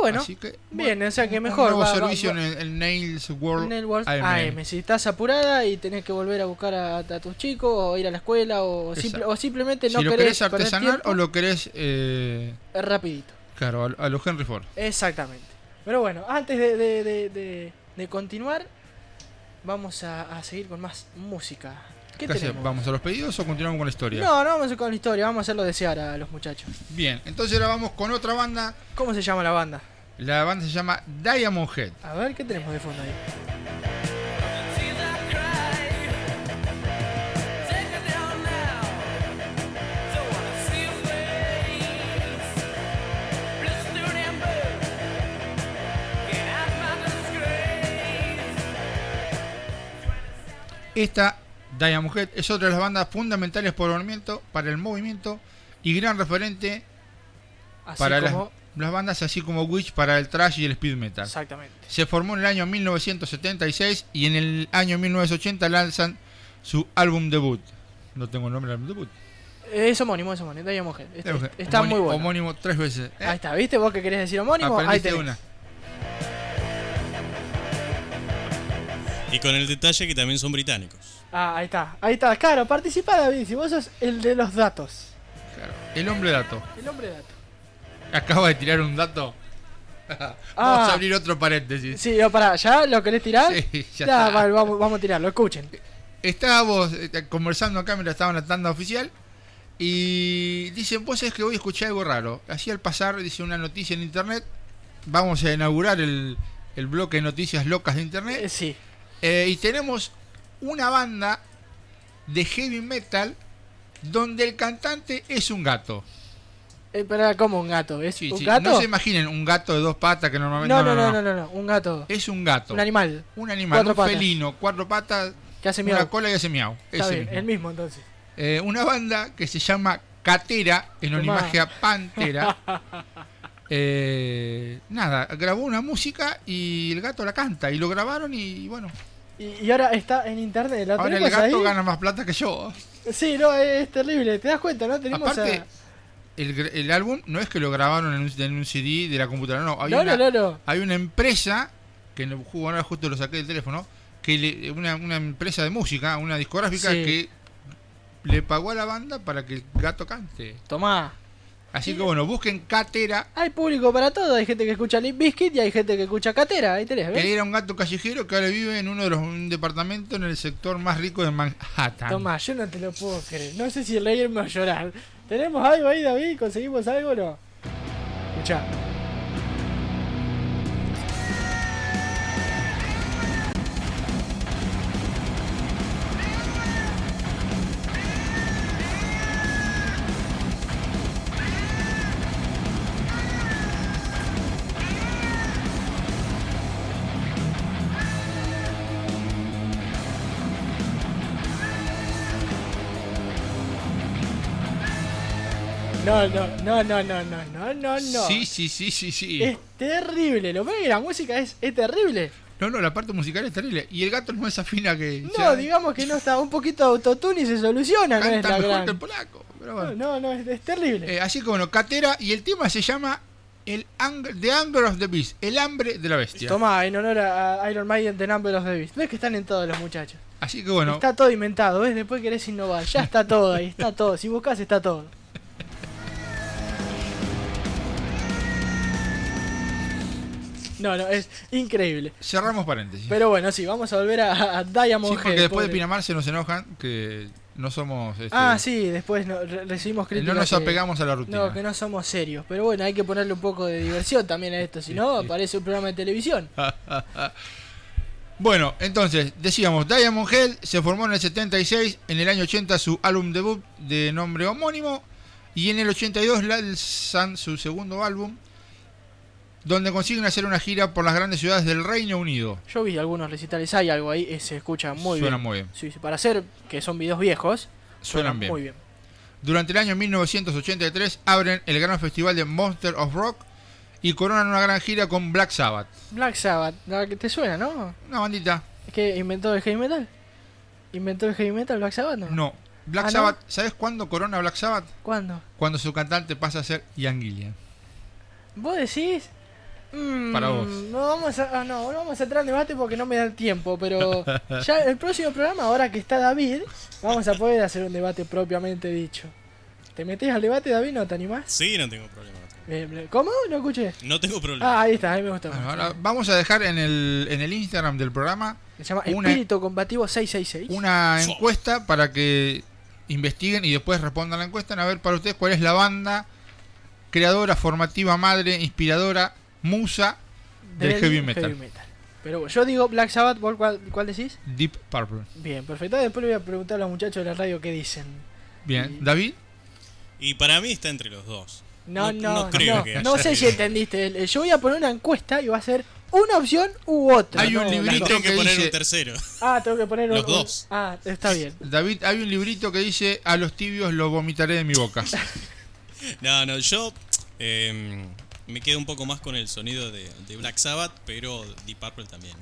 Bueno, Así que, bien, o sea que un mejor. nuevo va- va- servicio va- en el, el Nails World, Nail World AM. AM. Si estás apurada y tenés que volver a buscar a, a tus chicos o ir a la escuela o, simple- o simplemente no si lo querés artesanal tiempo, o lo querés, eh, es rapidito. claro, a, a los Henry Ford. Exactamente. Pero bueno, antes de, de- de- continuar, vamos a, a seguir con más música. ¿Qué tenemos? ¿Vamos a los pedidos o continuamos con la historia? No, no vamos a con la historia, vamos a hacerlo desear a los muchachos. Bien, entonces ahora vamos con otra banda. ¿Cómo se llama la banda? La banda se llama Diamond Head. A ver, ¿qué tenemos de fondo ahí? Esta, Diamond Head, es otra de las bandas fundamentales por el movimiento, para el movimiento y gran referente Así para las, bandas así como Witch para el thrash y el speed metal. Exactamente. Se formó en el año 1976 y en el año 1980 lanzan su álbum debut. No tengo el nombre del álbum debut. Es homónimo, es homónimo. Diamond Diamond Head. está Homónimo- muy bueno. Homónimo tres veces. ¿eh? Ahí está, ¿viste? Vos que querés decir homónimo, ahí Aprendiste tenés. una. Y con el detalle que también son británicos. Ah, ahí está, ahí está. Claro, participa David, si vos sos el de los datos. El hombre dato. El hombre dato. Acaba de tirar un dato. [laughs] Vamos Ah. a abrir otro paréntesis. Sí, yo pará, ¿ya lo querés tirar? Sí, ya Ya, está. vale, vamos, vamos a tirarlo, escuchen. Estábamos eh, conversando acá mientras estaba en la tanda oficial. Y dicen, vos es que hoy escuché algo raro. Así al pasar, dice una noticia en internet. Vamos a inaugurar el, el bloque de noticias locas de internet. sí. Eh, y tenemos una banda de heavy metal donde el cantante es un gato. Eh, pero como un gato, ¿es Sí, un sí, gato? No se imaginen un gato de dos patas que normalmente. no, no, no, no, no, no, un gato. Es un gato. Un animal. Un animal, Cuatro un patas. felino, cuatro patas, Que hace una miau. cola y hace miau. Está bien, mismo. el mismo entonces. Eh, una banda que se llama Catera, en homenaje a Pantera. [laughs] Eh, nada, grabó una música y el gato la canta. Y lo grabaron y bueno. Y, y ahora está en internet, ¿la Ahora el gato ahí? gana más plata que yo. Sí, no, es, es terrible, ¿te das cuenta, no? Tenemos Aparte, a... el, el álbum no es que lo grabaron en un, en un CD de la computadora, no. Hay, No, una, no, no, hay una empresa, que no, ju- ahora justo lo saqué del teléfono, que le- una, una empresa de música, una discográfica Sí. que le pagó a la banda para que el gato cante. Tomá. Así que bueno, busquen Catera, Hay público para todo, hay gente que escucha Limp Bizkit y hay gente que escucha Catera, ahí tenés, ¿ves? que era un gato callejero que ahora vive en uno de los un departamentos en el sector más rico de Manhattan. Tomá, yo no te lo puedo creer, no sé si reírme o llorar. ¿Tenemos algo ahí, David? ¿Conseguimos algo o no? Escuchá. No, no, no, no, no, no, no, no. Sí, sí, sí, sí, sí. Es terrible. Lo peor es que la música es, es terrible. No, no, la parte musical es terrible. Y el gato no es afina que. No, digamos que no está. Un poquito de autotune y se soluciona. Canta no mejor que el polaco. No, no, no es, terrible. Eh, así que bueno, Catera. Y el tema se llama el The Anger of the Beast. El hambre de la bestia. Toma, en honor a Iron Maiden, The Number of the Beast. Ves que están en todos los muchachos. Así que bueno. Está todo inventado, ¿ves? Después querés innovar. Ya está todo ahí, está todo. Si buscas, está todo. [laughs] No, no, es increíble. cerramos paréntesis. Pero bueno, sí, vamos a volver a, a Diamond Sí, porque Head, después de pobre. Pinamar se nos enojan que no somos. este, Ah, sí, después no- re- recibimos críticas. nos que- apegamos a la rutina. No, que no somos serios. Pero bueno, hay que ponerle un poco de diversión también a esto. Si no, parece un programa de televisión. [laughs] Bueno, entonces, decíamos, Diamond Head se formó en el 76, en el año 80 su álbum debut de nombre homónimo, y en el 82 lanzan su segundo álbum, donde consiguen hacer una gira por las grandes ciudades del Reino Unido. Yo vi algunos recitales, hay algo ahí, eh, se escucha muy Suena bien. muy bien. Sí, para hacer que son videos viejos, Suenan bien. muy bien. Durante el año 1983 abren el gran festival de Monster of Rock y coronan una gran gira con Black Sabbath. Black Sabbath, ¿la que te suena, no? Una bandita. ¿Es que inventó el heavy metal? ¿Inventó el heavy metal Black Sabbath? No. No, Black Ah, ¿no? Sabbath, ¿sabes cuándo corona Black Sabbath? ¿Cuándo? Cuando su cantante pasa a ser Ian Gillian. ¿Vos decís? Mm, Para vos. No vamos, a, ah, no, no vamos a entrar en debate porque no me da el tiempo, pero [laughs] ya el próximo programa, ahora que está David, vamos a poder hacer un debate propiamente dicho. ¿Te metés al debate, David? ¿No te animás? Sí, no tengo problema. ¿Cómo? No escuché. No tengo problema. Ah, ahí está, ahí me gustó. Bueno, ahora vamos a dejar en el, en el Instagram del programa Se llama una, Espíritu Combativo 666. una encuesta para que investiguen y después respondan la encuesta a ver para ustedes cuál es la banda creadora, formativa, madre, inspiradora, musa del, heavy metal. Pero bueno, yo digo Black Sabbath, ¿vos cuál, cuál decís? Deep Purple. Bien, perfecto. Después le voy a preguntar a los muchachos de la radio qué dicen. Bien, David. Y para mí está entre los dos. No, no, no creo no, que haya no sé si entendiste. Yo voy a poner una encuesta y va a ser una opción u otra. Hay un no, librito Tengo que poner dice- un tercero. Ah, tengo que poner Los un- dos. Ah, está bien. David, hay un librito que dice a los tibios los vomitaré de mi boca. [laughs] No, no, yo eh, me quedo un poco más con el sonido de, de Black Sabbath, pero Deep Purple también.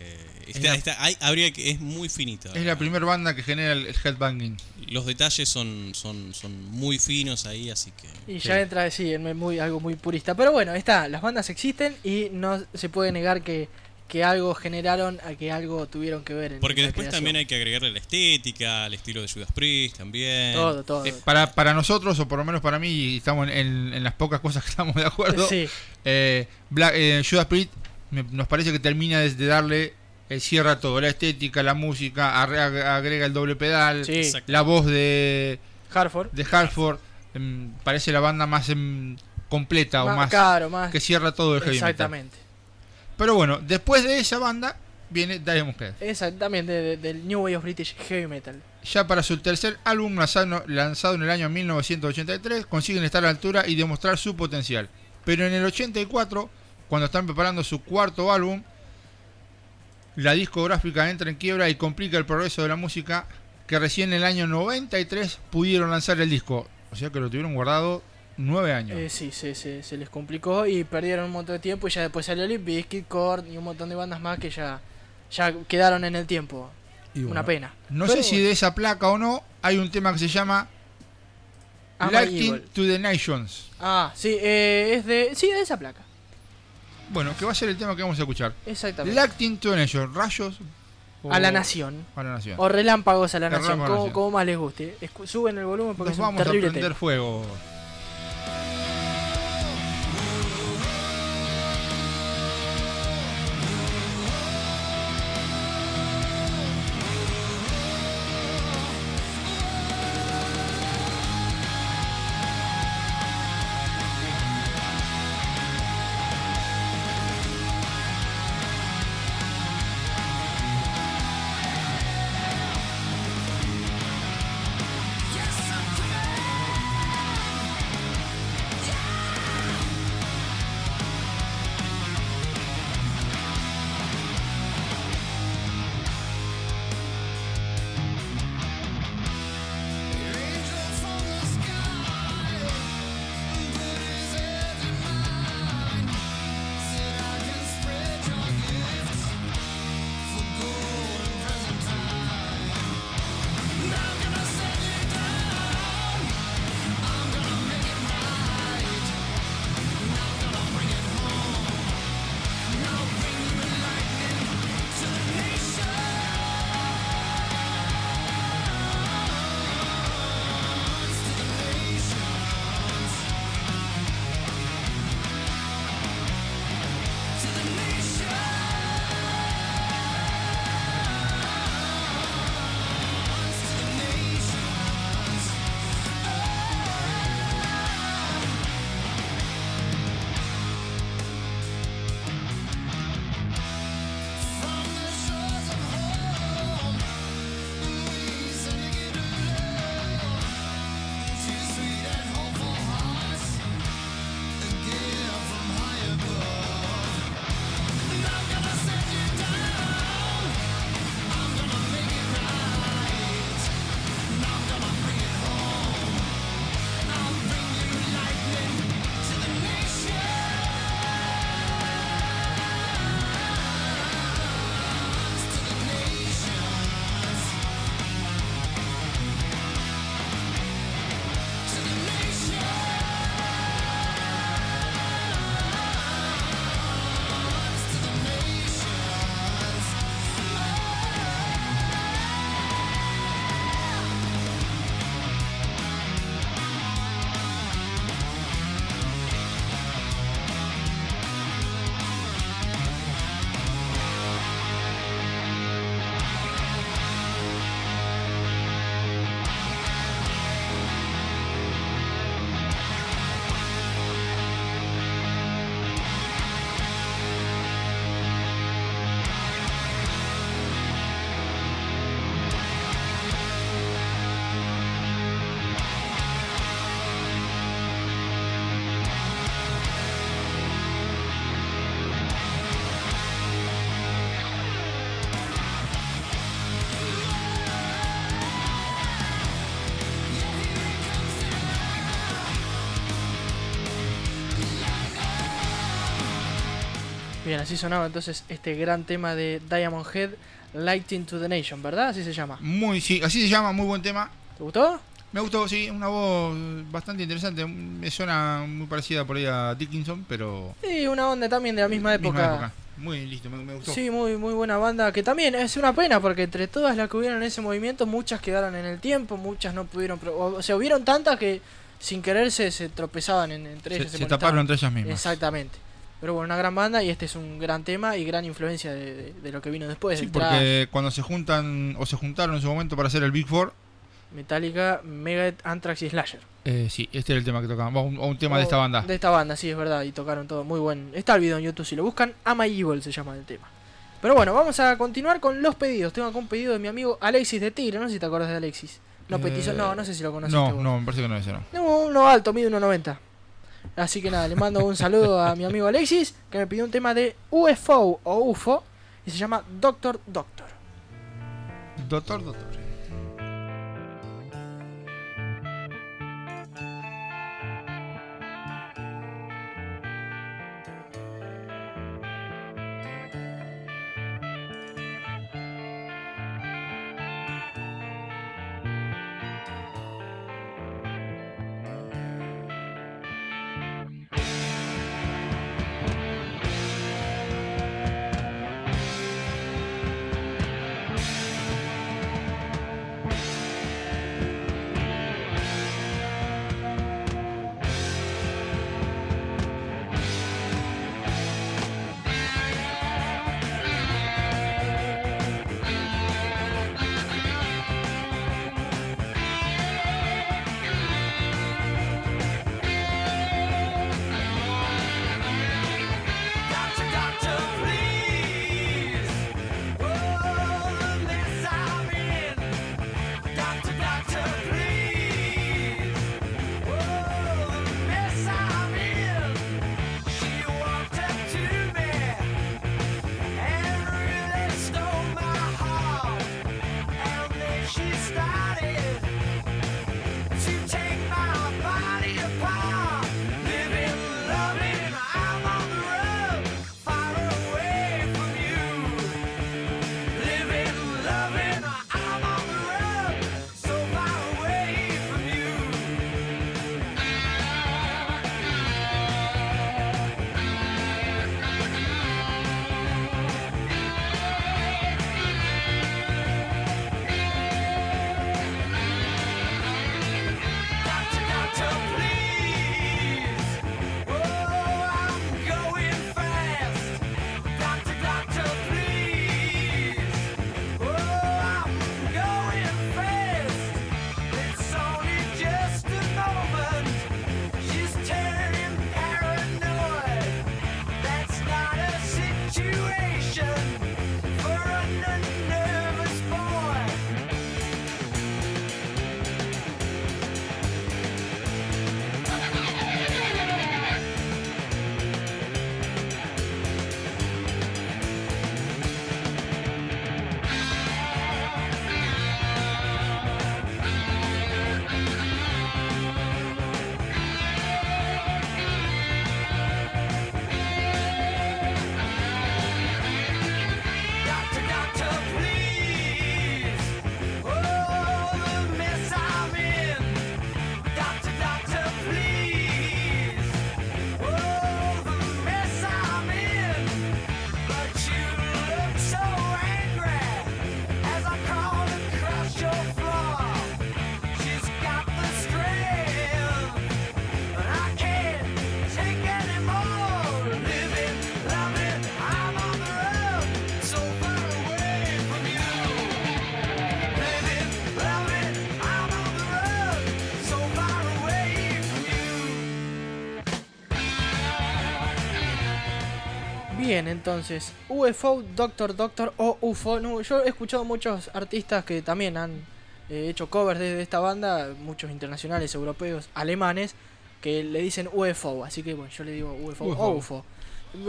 Eh, está- la- está- hay- habría que, es muy finita. es la primera banda que genera el, el headbanging. Los detalles son, son, son muy finos ahí, así que. Y ya entra sí, en muy, algo muy purista. Pero bueno, está, las bandas existen y no se puede negar que, que algo generaron, a que algo tuvieron que ver. En Porque después creación. también hay que agregarle la estética, el estilo de Judas Priest también. Todo, todo. Eh, para, para nosotros, o por lo menos para mí, y estamos en, en las pocas cosas que estamos de acuerdo, Sí. eh, Black, eh, Judas Priest me- nos parece que termina de, de darle el cierre a todo, la estética, la música, agrega el doble pedal, Sí. La voz de Hartford. de Halford, em, parece la banda más em, completa o Más- claro, más- que cierra todo el heavy metal. Pero bueno, después de esa banda viene Diamond Head. Exactamente, de- de- del New Way of British Heavy Metal. Ya para su tercer álbum lanzado, lanzado en el año 1983, consiguen estar a la altura y demostrar su potencial. Pero en el 84, cuando están preparando su cuarto álbum, la discográfica entra en quiebra y complica el progreso de la música, que recién en el año 93 pudieron lanzar el disco. O sea que lo tuvieron guardado nueve años. Eh, sí, se, se, se les complicó y perdieron un montón de tiempo y ya después salió Limp Bizkit, Korn y un montón de bandas más que ya, ya quedaron en el tiempo. Y bueno, Una pena. No Pero sé si de esa placa o no, hay un tema que se llama Am Lighting to the Nations. Ah, sí, eh, es de... Sí, de esa placa. Bueno, que va a ser el tema que vamos a escuchar. Exactamente. Lighting to the Nations, rayos o- A la nación. A la nación. O relámpagos a la nación, como, nación. como más les guste. Suben el volumen porque Nos es un vamos a prender tema. fuego. Bien, así sonaba entonces este gran tema de Diamond Head, Lighting to the Nation, ¿verdad? Así se llama. Muy, sí, así se llama, muy buen tema. ¿Te gustó? Me gustó, sí, una voz bastante interesante. Me suena muy parecida por ahí a Dickinson, pero. Sí, una onda también de la misma época. Misma época. Muy listo, me, me gustó. Sí, muy, muy buena banda. Que también es una pena porque entre todas las que hubieron en ese movimiento, muchas quedaron en el tiempo, muchas no pudieron. O, sea, hubieron tantas que sin quererse se tropezaban en- entre Se- ellas. se molestaban. taparon entre ellas mismas. Exactamente. Pero bueno, una gran banda y este es un gran tema y gran influencia de, de- de lo que vino después. Sí, porque cuando se juntan o se juntaron en su momento para hacer el Big Four, Metallica, Megadeth, Anthrax y Slasher. eh, sí, este era el tema que tocaban. O un, tema de O esta banda. De esta banda, sí, es verdad. Y tocaron todo muy buen. Está el video en YouTube si lo buscan. Ama Evil se llama el tema. Pero bueno, vamos a continuar con los pedidos. Tengo acá un pedido de mi amigo Alexis de Tigre. No sé si te acuerdas de Alexis. No, Eh, petizo, no, no sé si lo conoces. No, no, me parece que no es ese, no. No, uno alto, mide 1,90. Así que nada, le mando un saludo a mi amigo Alexis, que me pidió un tema de UFO o UFO, y se llama Doctor Doctor. Doctor, doctor. Bien, entonces, UFO, Doctor Doctor o UFO. No, yo he escuchado muchos artistas que también han eh, hecho covers de, de esta banda, muchos internacionales, europeos, alemanes, que le dicen UFO. Así que bueno, yo le digo UFO, UFO. o UFO.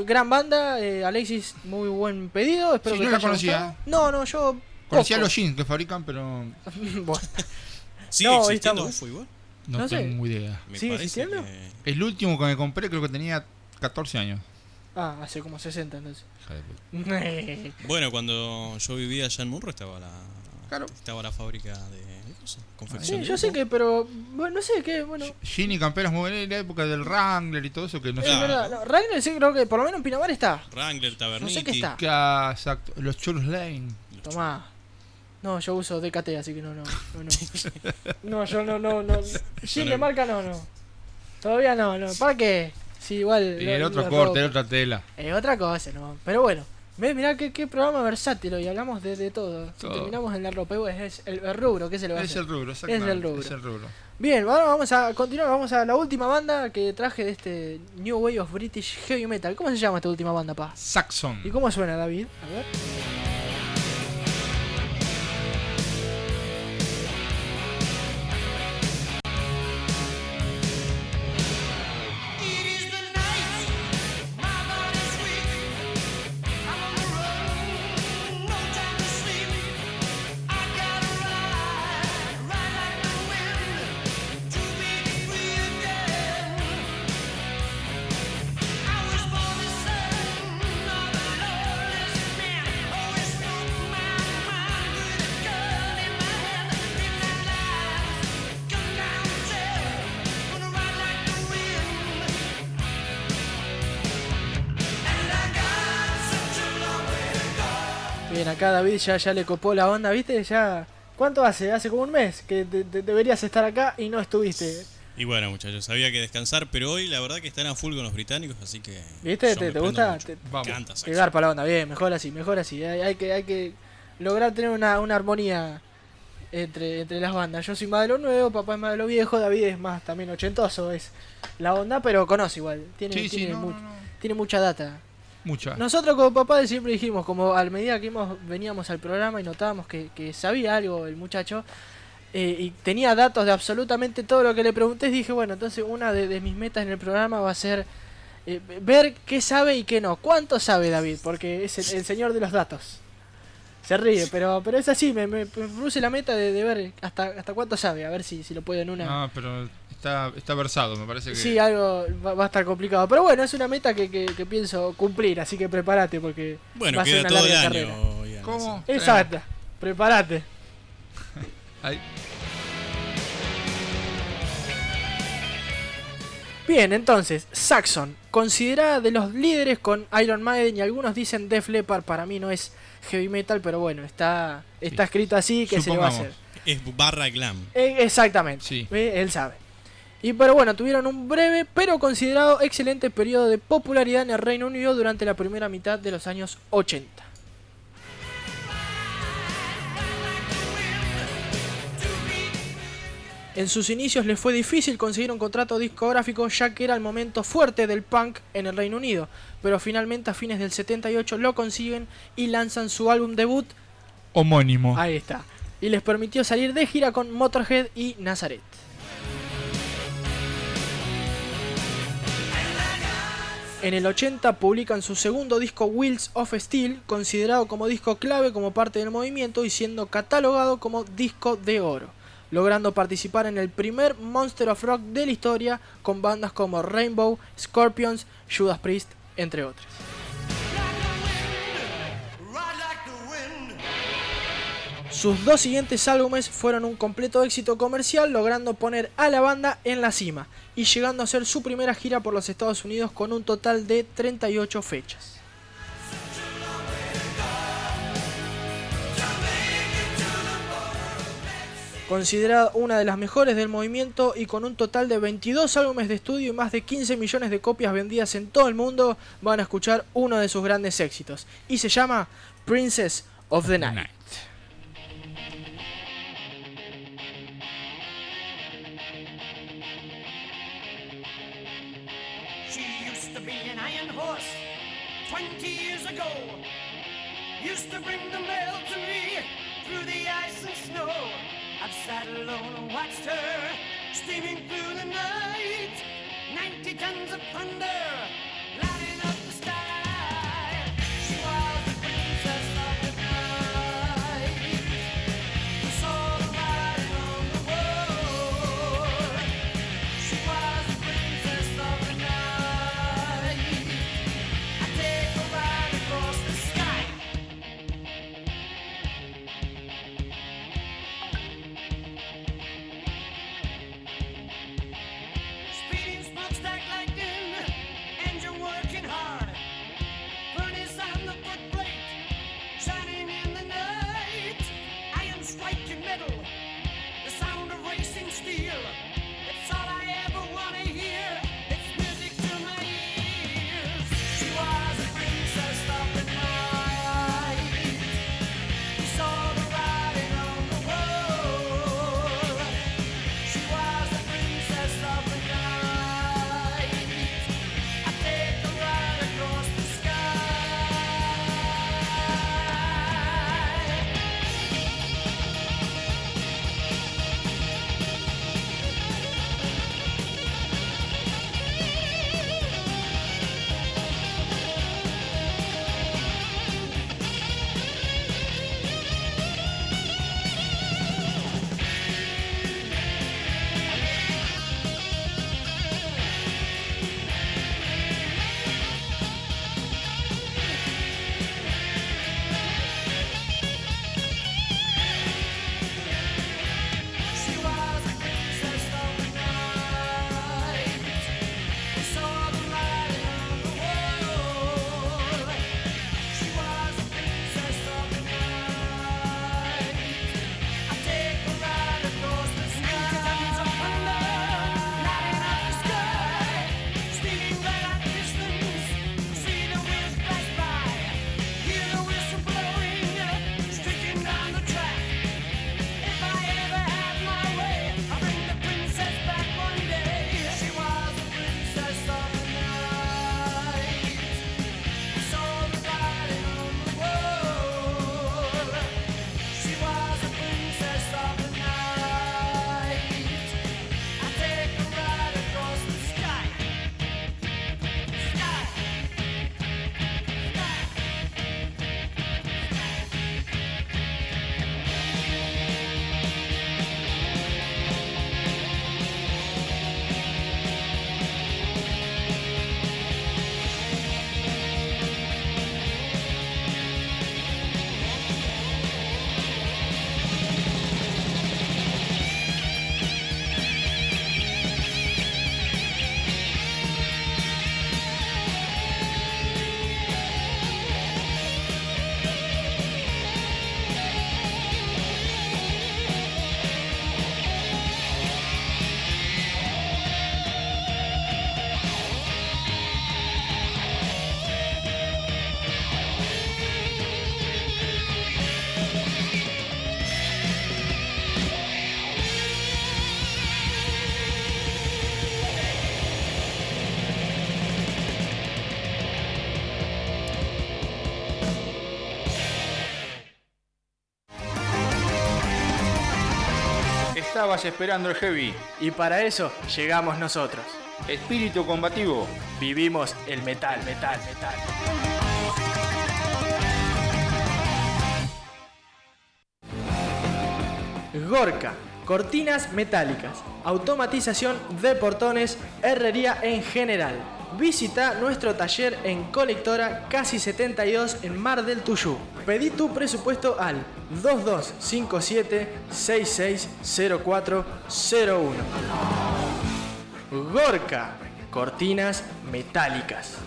Gran banda, eh, Alexis, muy buen pedido. Espero Sí, que no la conocía. No, no, yo. Conocía poco. los jeans que fabrican, pero [laughs] bueno. ¿Sigue No, existiendo. UFO igual? no, No sé. tengo idea. Me ¿Sigue parece existiendo? que- El último que me compré creo que tenía 14 años. Ah, hace como 60 entonces. [laughs] Bueno, cuando yo vivía allá en Munro estaba la, Claro. estaba la fábrica de, cosas, Sí, confección. yo sé que, pero. Bueno, no sé qué, bueno. Gini Camperas en la época del Wrangler y todo eso que no Es sé. verdad, no, Ragnar sí creo que por lo menos en Pinamar está. Wrangler, Taberniti. No sé qué está. Que, ah, exacto. Los Cholos Lane. Tomá. No, yo uso DKT, así que no, no, no, no. [laughs] No, yo no, no, no. Marca no, no. Todavía no, no. ¿Para qué? Sí, igual. Y el otro corte, otra tela. Es otra cosa, ¿no? Pero bueno, ves, mirá qué, qué programa versátil hoy, hablamos de, de todo. Todo. Terminamos en la ropa, bueno, es el, el rubro, ¿qué se le va a Es el rubro, Es el rubro. Es el rubro. Bien, ahora vamos a continuar, vamos a la última banda que traje de este New Way of British Heavy Metal. ¿Cómo se llama esta última banda, pa? Saxon. ¿Y cómo suena, David? A ver. David ya, ya le copó la onda, ¿viste? Ya. ¿Cuánto hace? Hace como un mes que te- te- deberías estar acá y no estuviste. Y bueno, muchachos, había que descansar, pero hoy la verdad que están a full con los británicos, así que. ¿Viste? ¿Te, te gusta? mucho. Te, Saxon. Pegar para la onda, bien, mejor así, mejor así. Hay, hay que, hay que lograr tener una, una armonía entre, entre las bandas. Yo soy más de lo nuevo, papá es más de lo viejo, David es más también ochentoso, es la onda, pero conoce igual. Tiene, Sí, sí, tiene, no, mu- no, no. tiene mucha data. Mucha. Nosotros como papá siempre dijimos, como a medida que íbamos, veníamos al programa y notábamos que, que sabía algo el muchacho eh, y tenía datos de absolutamente todo lo que le pregunté, dije, bueno, entonces una de, de mis metas en el programa va a ser eh, ver qué sabe y qué no. ¿Cuánto sabe David? Porque es el, el señor de los datos. Se ríe, pero pero es así, me, me, me puse la meta de, de ver hasta hasta cuánto sabe, a ver si, si lo puedo en una... No, pero está, está versado, me parece que. Sí, algo va, va a estar complicado. Pero bueno, es una meta que, que, que pienso cumplir, así que prepárate porque Bueno, va a ser queda una todo el año. carrera. ¿Cómo? Exacto, prepárate. [laughs] Ahí. Bien, entonces, Saxon, considerada de los líderes con Iron Maiden y algunos dicen Def Leppard, para mí no es heavy metal, pero bueno, está, está escrito así, que se le va a hacer? Es barra glam. Eh, exactamente, eh, él sabe. Y pero bueno, tuvieron un breve pero considerado excelente periodo de popularidad en el Reino Unido durante la primera mitad de los años 80. En sus inicios les fue difícil conseguir un contrato discográfico ya que era el momento fuerte del punk en el Reino Unido, pero finalmente a fines del 78 lo consiguen y lanzan su álbum debut, Homónimo. ahí está, y les permitió salir de gira con Motorhead y Nazareth. En el 80 publican su segundo disco Wheels of Steel, considerado como disco clave como parte del movimiento y siendo catalogado como disco de oro, logrando participar en el primer Monster of Rock de la historia con bandas como Rainbow, Scorpions, Judas Priest, entre otras. Sus dos siguientes álbumes fueron un completo éxito comercial, logrando poner a la banda en la cima y llegando a ser su primera gira por los Estados Unidos con un total de 38 fechas. Considerada una de las mejores del movimiento y con un total de 22 álbumes de estudio y más de 15 millones de copias vendidas en todo el mundo, van a escuchar uno de sus grandes éxitos y se llama Princess of the Night. She used to be an iron horse 20 years ago. Used to bring the mail to me through the ice and snow. I've sat alone and watched her steaming through the night. 90 tons of thunder estabas esperando el heavy. Y para eso llegamos nosotros. Espíritu combativo. Vivimos el metal, metal, metal. Gorka, cortinas metálicas, automatización de portones, herrería en general. Visita nuestro taller en Colectora Casi 72 en Mar del Tuyú. Pedí tu presupuesto al 2257 660401. Gorka, cortinas metálicas.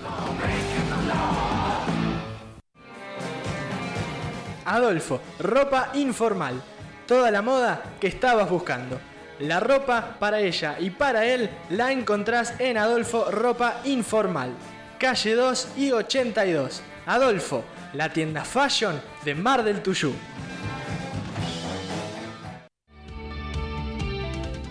Adolfo, ropa informal. Toda la moda que estabas buscando. La ropa para ella y para él la encontrás en Adolfo Ropa Informal. Calle 2 y 82. Adolfo, la tienda fashion de Mar del Tuyú.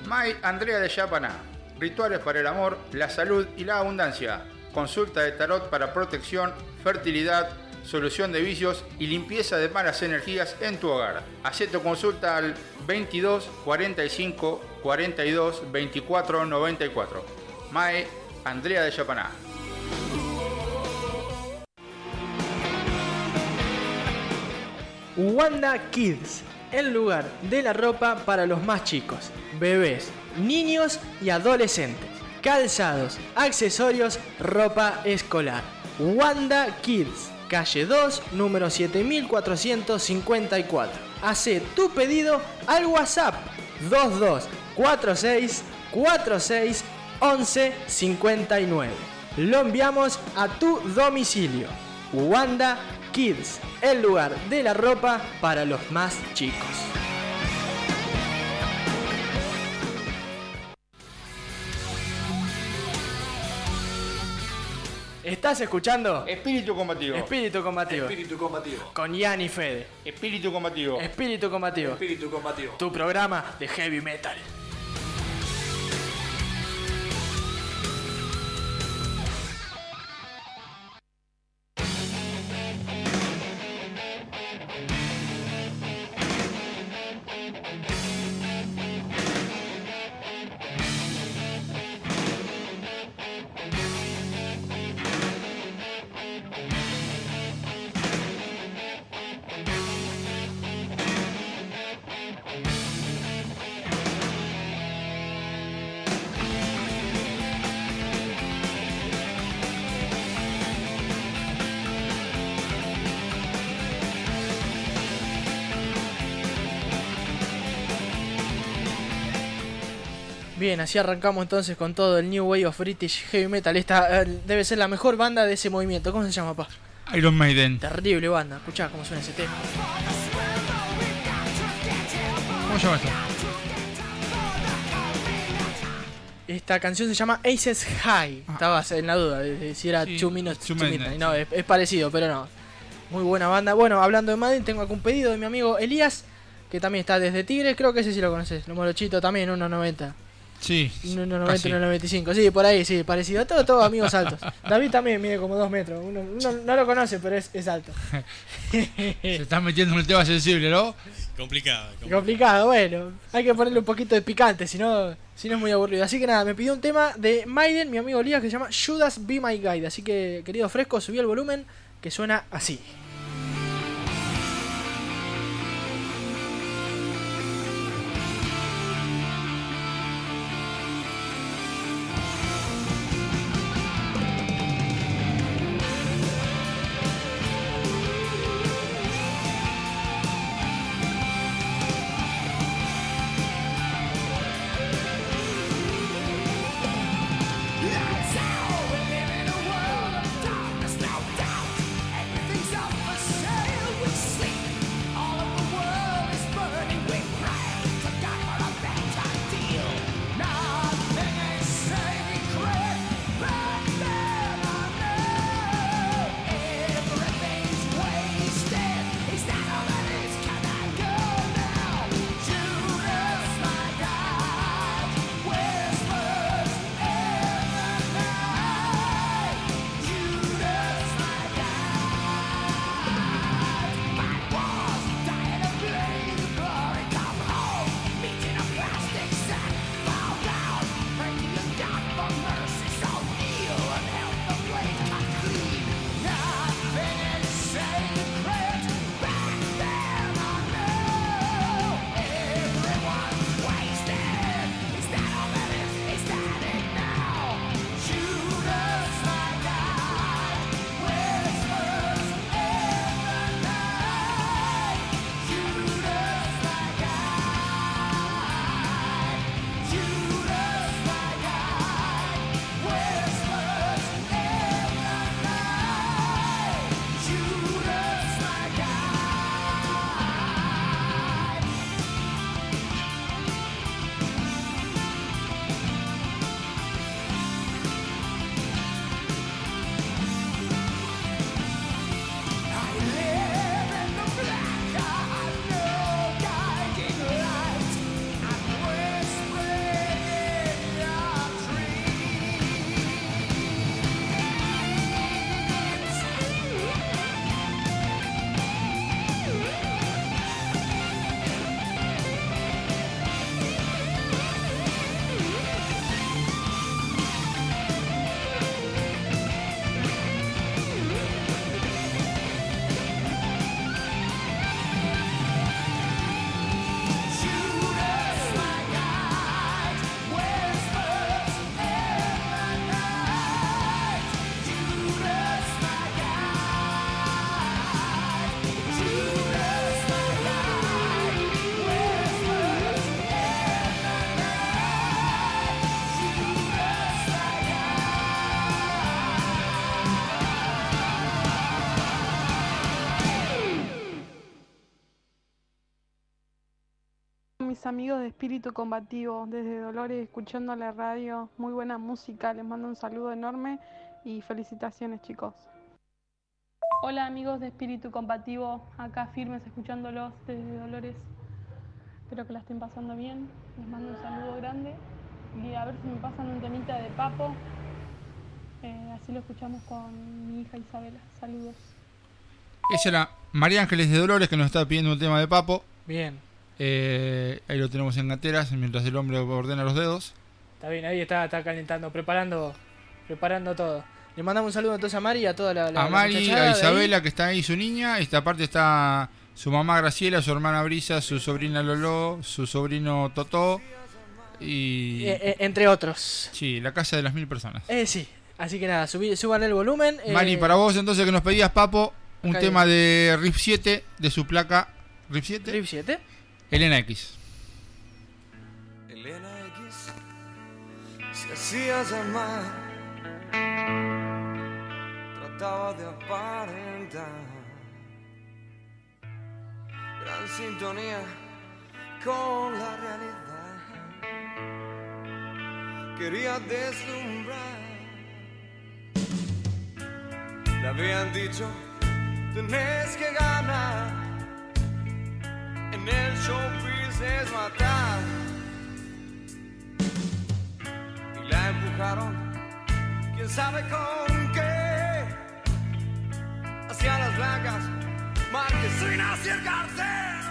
May Andrea de Yapaná. Rituales para el amor, la salud y la abundancia. Consulta de tarot para protección, fertilidad, solución de vicios y limpieza de malas energías en tu hogar. Hacé tu consulta al 22 45 42 24 94. Mae Andrea de Yapaná. Wanda Kids, el lugar de la ropa para los más chicos, bebés, niños y adolescentes. Calzados, accesorios, ropa escolar. Wanda Kids, calle 2, número 7454. Hace tu pedido al WhatsApp 2246 46 11 59. Lo enviamos a tu domicilio. Wanda Kids, el lugar de la ropa para los más chicos. ¿Estás escuchando? Espíritu combativo. Espíritu combativo. Espíritu combativo. Con Yanni Fede. Espíritu combativo. Espíritu combativo. Espíritu combativo. Tu programa de heavy metal. Así arrancamos entonces con todo el New Wave of British Heavy Metal. Esta eh, debe ser la mejor banda de ese movimiento. ¿Cómo se llama, pa? Iron Maiden. Terrible banda. Escuchá cómo suena ese tema. ¿Cómo se llama esto? Esta canción se llama Aces High. Estabas en la duda de, si era Sí, Two Minutes Two. No, es, es parecido, pero no. Muy buena banda. Bueno, hablando de Madden, tengo un pedido de mi amigo Elías, que también está desde Tigres. Creo que ese sí lo conoces. Lo morochito también, 1.90. Sí. 1.90, casi. 1.95. Sí, por ahí, sí, parecido. Todos todos amigos altos. [laughs] David también mide como 2 metros. Uno, uno no lo conoce, pero es, es alto. [laughs] Se está metiendo en un tema sensible, ¿no? Complicado. Complicado, bueno. Hay que ponerle un poquito de picante, si no, si no es muy aburrido. Así que nada, me pidió un tema de Maiden, mi amigo Elías, que se llama Judas Be My Guide. Así que, querido Fresco, subí el volumen, que suena así. Espíritu Combativo, desde Dolores, escuchando la radio, muy buena música, les mando un saludo enorme y felicitaciones chicos. Hola amigos de Espíritu Combativo, acá firmes escuchándolos desde Dolores, espero que la estén pasando bien, les mando un saludo grande y a ver si me pasan un temita de Papo, eh, así lo escuchamos con mi hija Isabela, saludos. Esa era María Ángeles de Dolores que nos está pidiendo un tema de papo. Bien. Eh, ahí lo tenemos en gateras mientras el hombre ordena los dedos. Está bien, ahí está, está calentando, preparando, preparando todo. Le mandamos un saludo entonces a Mari y a toda la, la a Mari, a. Isabela que está ahí, su niña. Esta parte está su mamá Graciela, su hermana Brisa, su sobrina Lolo, su sobrino Totó. Y. Eh, eh, entre otros. Sí, la casa de las mil personas. Eh, sí. Así que nada, subí, suban el volumen. Mari, para vos entonces que nos pedías, Papo, un tema de Riff 7 de su placa. ¿Riff 7? Riff 7. Elena X. Elena X se hacía llamar, trataba de aparentar gran sintonía con la realidad. Quería deslumbrar, le habían dicho, tenés que ganar. En el showbiz es matar. y la empujaron, quién sabe con qué, hacia las blancas, marquesinas y el cartel.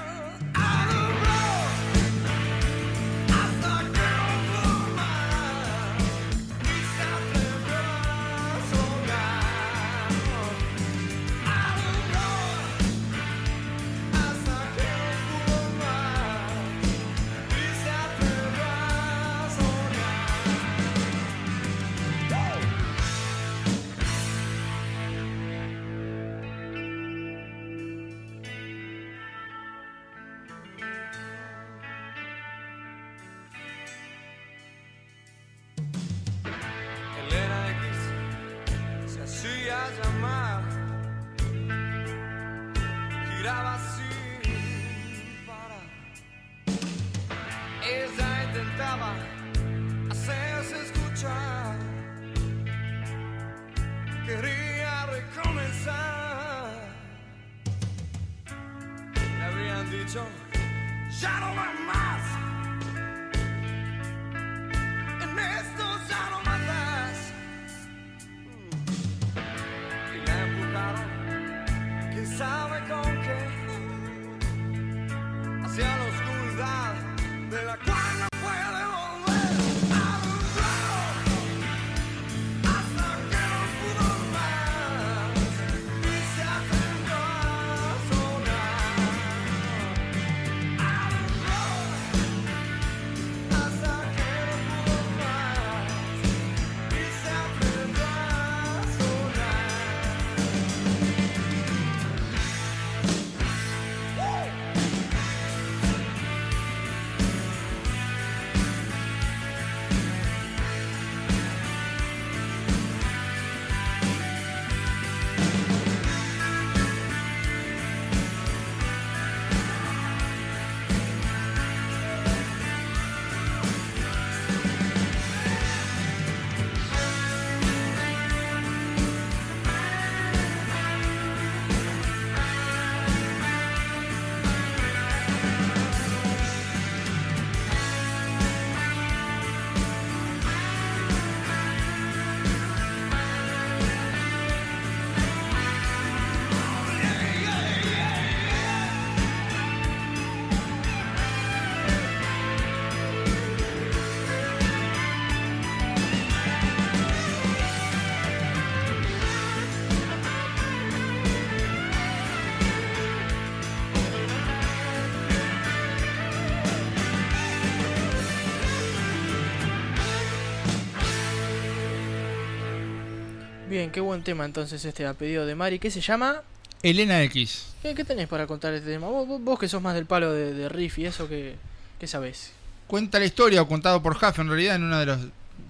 Bien, qué buen tema entonces este a pedido de Mari. ¿Qué se llama? Elena X. ¿Qué, qué tenés para contar este tema? Vos, vos- vos que sos más del palo de, de riff y eso, ¿qué, qué sabés? Cuenta la historia, o contado por Jaff en realidad, en uno de los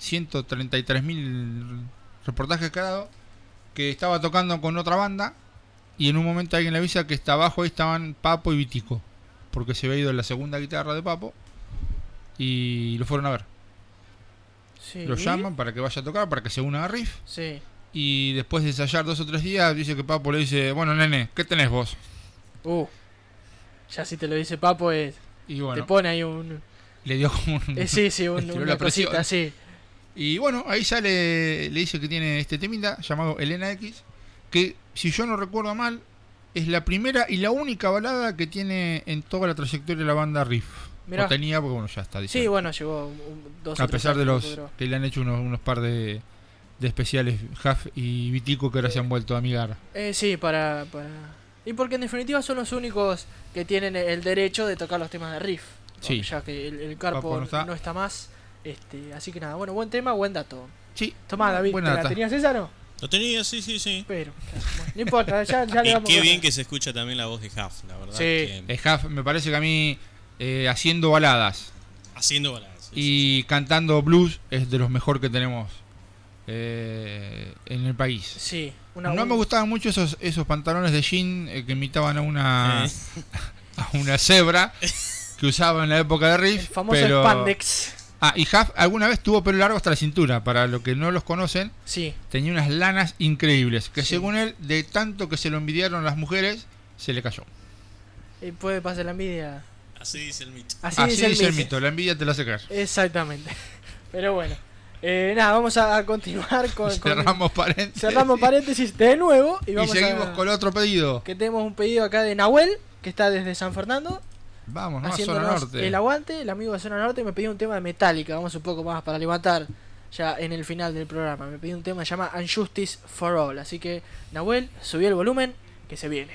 133.000 reportajes que ha dado, que estaba tocando con otra banda y en un momento alguien le avisa que está abajo ahí estaban Papo y Vitico, porque se había ido la segunda guitarra de Papo y lo fueron a ver. Sí. Lo llaman para que vaya a tocar, para que se una a Riff. Sí. Y después de ensayar dos o tres días, dice que Papo le dice, bueno, nene, ¿qué tenés vos? Uh. Ya si te lo dice Papo es. Y bueno, Te pone ahí un. le dio como un... Eh, sí, sí, un, [laughs] una presión. sí. Y bueno, ahí sale, le dice que tiene este temita llamado Elena X, que si yo no recuerdo mal, es la primera y la única balada que tiene en toda la trayectoria de la banda Riff. Mirá. No tenía, porque bueno, ya está. dice. Sí, bueno, llegó un- dos A pesar de los que le han hecho unos, unos par de, de especiales Huff y Vitico que ahora se han vuelto a amigar. Eh, sí, para, para. Y porque en definitiva son los únicos que tienen el derecho de tocar los temas de riff. Sí. Ya que el, el Carpo no no, está. más. Este, así que nada, bueno, buen tema, buen dato. Sí. Tomá, David, buena ¿te la tenías esa no? Lo tenía, sí, sí, sí. Pero, bueno, no importa, ya, ya [laughs] le Y vamos qué a- bien que se escucha también la voz de Huff, la verdad. Sí. que- El Huff me parece que a mí eh, haciendo baladas haciendo baladas. sí. y cantando blues es de los mejor que tenemos eh, en el país. Sí, una- no me gustaban mucho esos, esos pantalones de jean eh, que imitaban a una, Eh. [laughs] a una cebra que usaba en la época de Riff. famoso pero... spandex. Ah, y Huff alguna vez tuvo pelo largo hasta la cintura. Para los que no los conocen, Sí. tenía unas lanas increíbles. Que Sí. según él, de tanto que se lo envidiaron las mujeres, se le cayó. Y puede pasar la envidia. Así dice el mito. Así, Así dice el dice el mito. mito, la envidia te la hace caer. Exactamente. [laughs] Pero bueno. Eh, nada, vamos a, continuar [laughs] con, con- Cerramos paréntesis. cerramos paréntesis de nuevo y seguimos a, con otro pedido. que tenemos un pedido acá de Nahuel que está desde San Fernando Vamos, ¿no? A Zona Norte. el aguante, el amigo de Zona Norte me pidió un tema de Metallica, vamos un poco más para levantar ya en el final del programa. Me pidió un tema que se llama Unjustice for All, así que Nahuel, subí el volumen que se viene.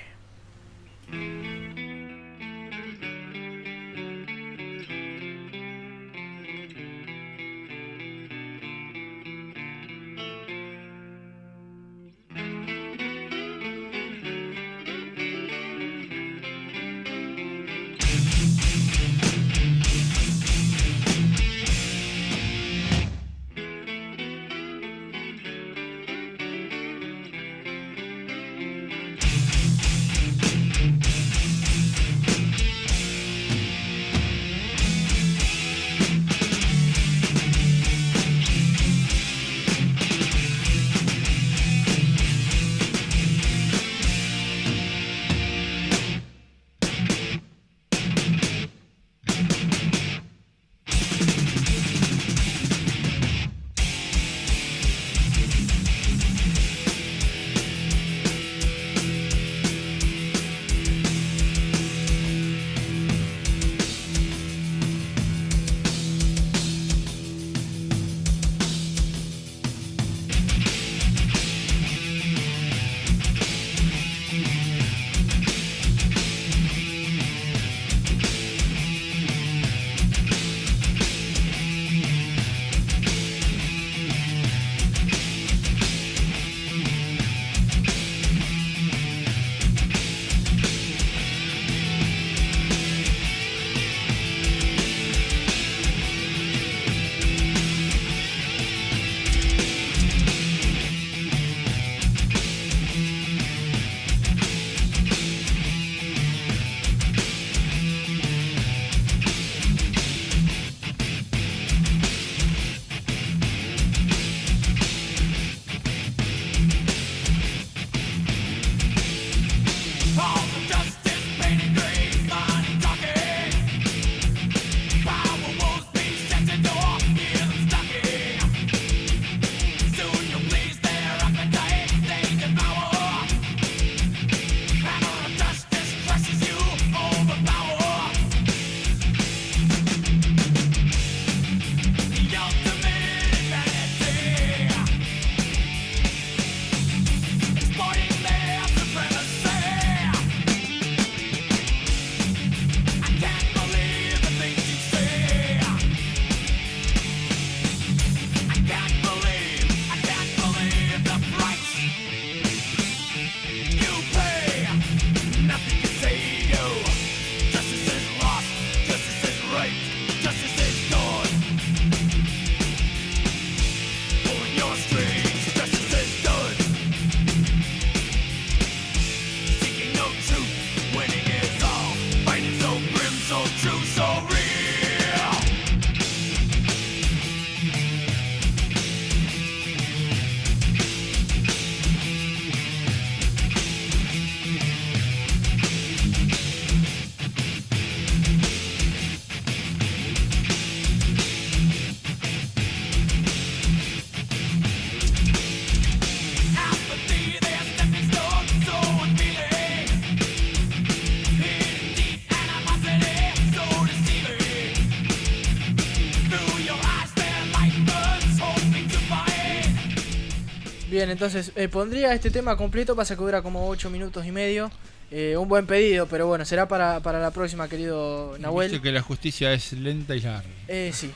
Bien, entonces eh, pondría este tema completo, pasa que dura como 8 minutos y medio. Eh, un buen pedido, pero bueno, será para, para la próxima, querido Nahuel. Viste que la justicia es lenta y larga. Eh, sí.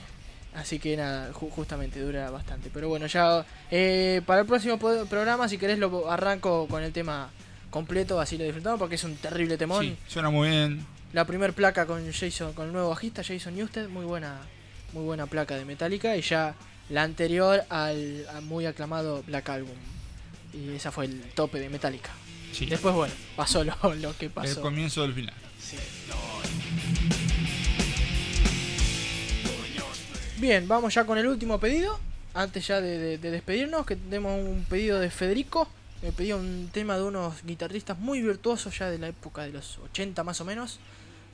Así que nada, ju- justamente dura bastante. Pero bueno, ya eh, para el próximo programa, si querés, lo arranco con el tema completo, así lo disfrutamos, porque es un terrible temón. Sí, suena muy bien. La primer placa con Jason, con el nuevo bajista Jason Newsted, muy buena, muy buena placa de Metallica y ya la anterior al, al muy aclamado Black Album. Y esa fue el tope de Metallica. Sí. Después bueno, pasó lo, lo que pasó. El comienzo del final. Bien, vamos ya con el último pedido. Antes ya de, de- de despedirnos, que tenemos un pedido de Federico. Me pidió un tema de unos guitarristas muy virtuosos ya de la época de los 80 más o menos.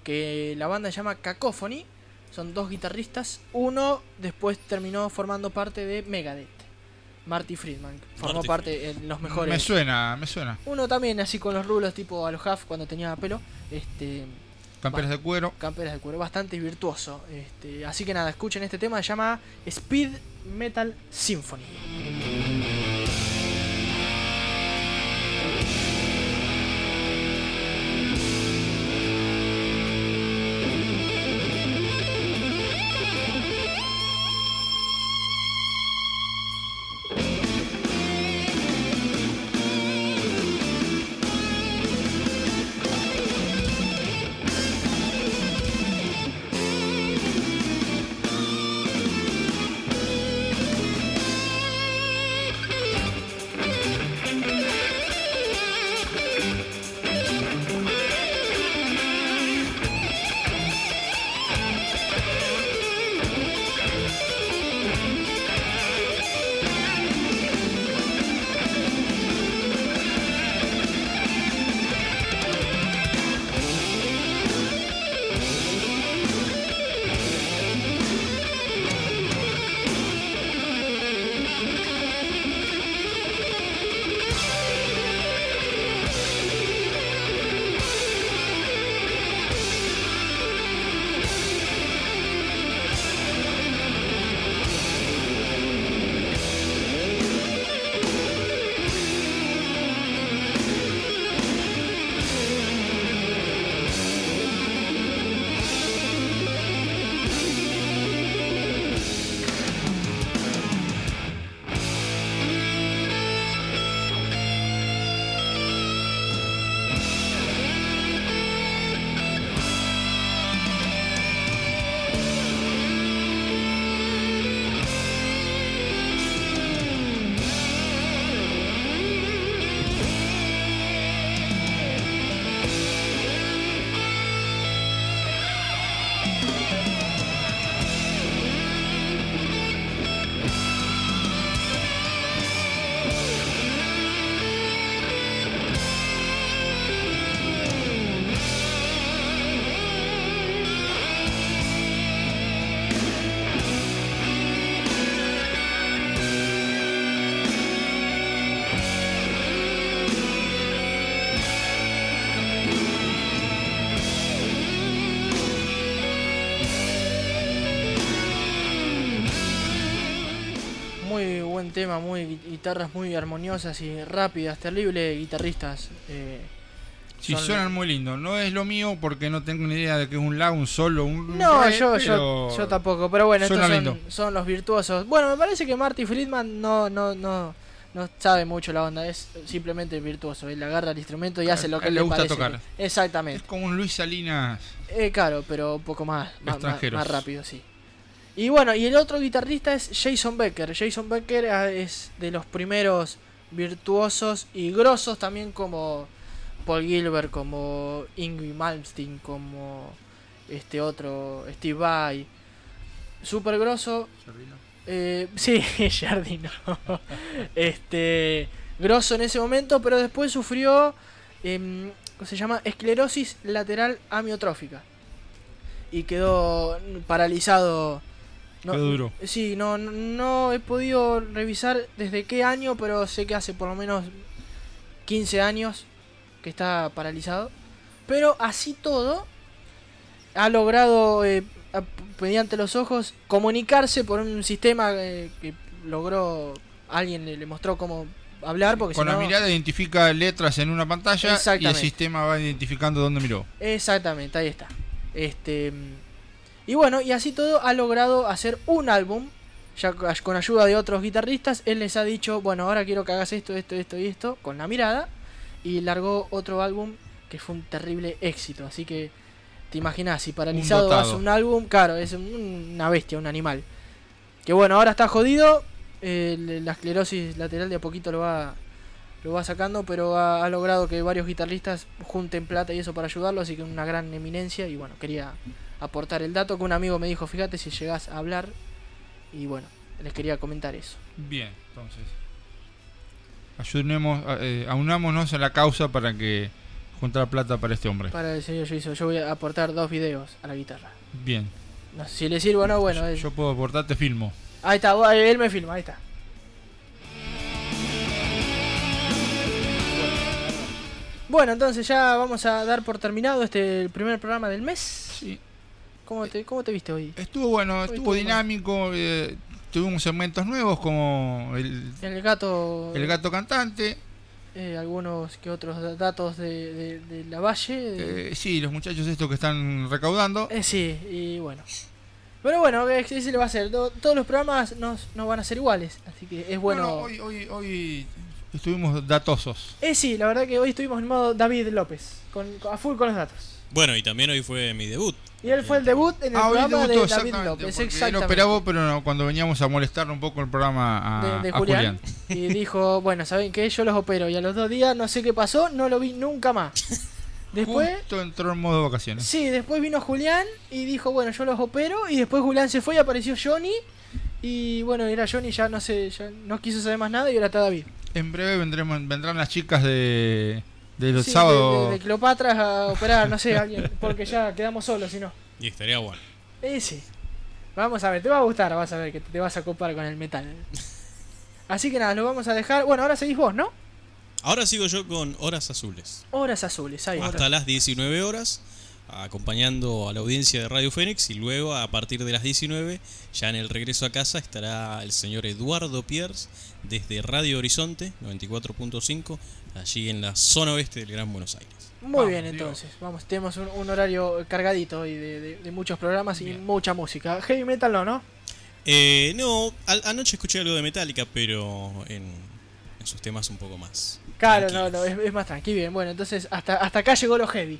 Que la banda se llama Cacophony. Son dos guitarristas. Uno después terminó formando parte de Megadeth. Marty Friedman. Formó Marty parte en los mejores. Me suena, me suena. Uno también así con los rulos tipo a los Huff cuando tenía pelo. Este, Camperas de cuero. Camperas de cuero, bastante virtuoso. Este, así que nada, escuchen este tema, se llama Speed Metal Symphony. Tema, muy gui- guitarras muy armoniosas y rápidas, terrible guitarristas. eh, Sí, son- suenan muy lindo. No es lo mío porque no tengo ni idea de que es un la, un solo, un No, re, yo, pero yo, yo tampoco, pero bueno, estos son, los virtuosos. Bueno, me parece que Marty Friedman no, no, no, no sabe mucho la onda, es simplemente virtuoso. Él agarra el instrumento y hace lo que le, le gusta parece tocar. Exactamente. Es como un Luis Salinas. Eh, claro, pero un poco más, más rápido, sí. Y bueno, y el otro guitarrista es Jason Becker. Jason Becker es de los primeros virtuosos y grosos también como Paul Gilbert, como Ingrid Malmsteen, como este otro Steve Vai. Super grosso. Eh, [laughs] sí, [laughs] Jardino. [laughs] este, grosso en ese momento, pero después sufrió, ¿cómo se llama? Esclerosis lateral amiotrófica. Y quedó paralizado. No, Qué duro. Sí, no, no- he podido revisar desde qué año, pero sé que hace por lo menos 15 años que está paralizado. Pero así todo, ha logrado, eh, mediante los ojos, comunicarse por un sistema eh, que logró, alguien le, le mostró cómo hablar porque Con si la no- mirada identifica letras en una pantalla y el sistema va identificando dónde miró. Exactamente, ahí está. Este y bueno, y así todo ha logrado hacer un álbum ya co- con ayuda de otros guitarristas. Él les ha dicho, bueno, ahora quiero que hagas esto, esto, esto y esto con la mirada y largó otro álbum que fue un terrible éxito. Así que te imaginas si paralizado hace un álbum, claro, es un- una bestia, un animal. Que bueno, ahora está jodido. eh, la esclerosis lateral de a poquito lo va lo va sacando, pero ha, ha logrado que varios guitarristas junten plata y eso para ayudarlo, así que una gran eminencia. Y bueno, quería aportar el dato que un amigo me dijo, fíjate si llegás a hablar. Y bueno, les quería comentar eso. Bien, entonces. Ayudemos, eh, aunámonos a la causa para que juntar plata para este hombre. Para el señor Yuizo, yo voy a aportar dos videos a la guitarra. Bien. No sé si le sirve o no, bueno. es- Yo puedo aportar, te filmo. Ahí está, él me filma, ahí está. Bueno, entonces ya vamos a dar por terminado este el primer programa del mes. Sí. ¿Cómo te, cómo te viste hoy? Estuvo bueno, Hoy estuvo dinámico. eh, tuvimos segmentos nuevos como el, El gato. el gato cantante. eh, algunos que otros da- datos de, de- de la Valle. de- eh, sí, los muchachos estos que están recaudando. Eh, sí, y bueno. Pero bueno, ¿qué se le va a hacer? To- Todos los programas no, no van a ser iguales, así que es bueno. No, no, hoy, hoy, hoy estuvimos datosos. Eh, sí, la verdad que hoy estuvimos en modo David López, con- a full con los datos. Bueno, y también hoy fue mi debut. Y él fue el debut en el Ah, programa debutó, de David López, exactamente. operaba, pero no, cuando veníamos a molestar un poco el programa a, de, de a Julián, y dijo, [laughs] bueno, ¿saben qué? Yo los opero y a los dos días no sé qué pasó, no lo vi nunca más. [laughs] Después, Justo entró en modo vacaciones. sí, después vino Julián y dijo, bueno, yo los opero y después Julián se fue y apareció Johnny y bueno, era Johnny ya no sé, ya no quiso saber más nada y ahora está David. En breve vendremos, vendrán las chicas de, de los Sí, sábados. de, de- de Cleopatra a operar, no sé, alguien, porque ya quedamos solos si no. Y estaría bueno. Eh, sí. Vamos a ver, te va a gustar, vas a ver que te vas a copar con el metal. Así que nada, lo vamos a dejar. Bueno, ahora seguís vos, ¿no? Ahora sigo yo con Horas Azules. Horas azules, ahí. Hasta las 19 horas, acompañando a la audiencia de Radio Fénix. Y luego, a partir de las 19, ya en el regreso a casa, estará el señor Eduardo Piers desde Radio Horizonte 94.5, allí en la zona oeste del Gran Buenos Aires. Muy bien, entonces. Vamos, tenemos un, un horario cargadito hoy de, de- de muchos programas y mucha música. Heavy metal no, ¿no? Eh, no, al- anoche escuché algo de Metallica, pero en, en sus temas un poco más. Claro, no, no, es, es más tranquilo. Bien, bueno, entonces hasta, hasta acá llegó lo heavy.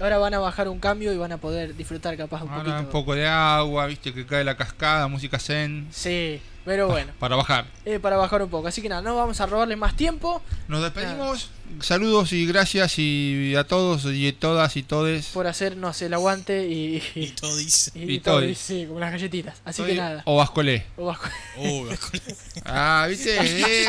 Ahora van a bajar un cambio y van a poder disfrutar capaz un Ahora poquito. un poco de agua, viste que cae la cascada, música zen. Sí, pero bueno. Para bajar. eh, para bajar un poco. Así que nada, no vamos a robarle más tiempo. Nos despedimos. Saludos y gracias y a todos y todas y todes. por hacernos el aguante y. Y todis. Y, Y todis, sí, como las galletitas. Así Todis que nada. O Vascolé. O Vasco- Oh, [laughs] Vascolé. Ah, viste. Eh,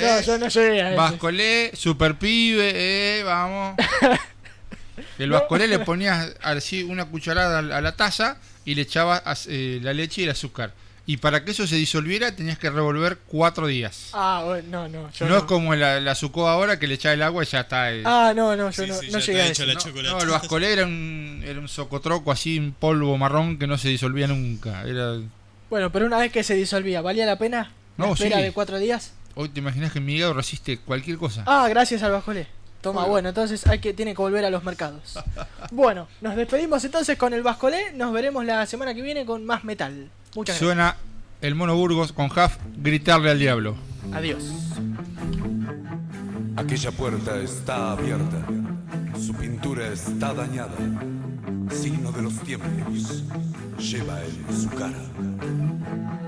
No, eh. yo no llegué a. Vascolé, super pibe, eh, vamos. [laughs] El Vascolé le ponías así una cucharada a la taza y le echabas eh, la leche y el azúcar. Y para que eso se disolviera tenías que revolver cuatro días. Ah, bueno, no, no. Yo no, no, es como la, la azúcar ahora que le echaba el agua y ya está. eh. Ah, no, no, yo Sí, no, sí, no ya llegué a eso. la No, chocolate. no, el Vascolé era un, era un socotroco así, un polvo marrón que no se disolvía nunca. Era... Bueno, pero una vez que se disolvía, ¿valía la pena? ¿La No, espera sí. de cuatro días? Hoy te imaginas que mi hígado resiste cualquier cosa. Ah, gracias al Bajolé. Toma, Bueno. entonces hay que tiene que volver a los mercados. [laughs] bueno, nos despedimos entonces con el Vascolé. Nos veremos la semana que viene con más metal. Muchas gracias. Suena el mono Burgos con Huff gritarle al diablo. Adiós. Aquella puerta está abierta, su pintura está dañada, signo de los tiempos, lleva en su cara.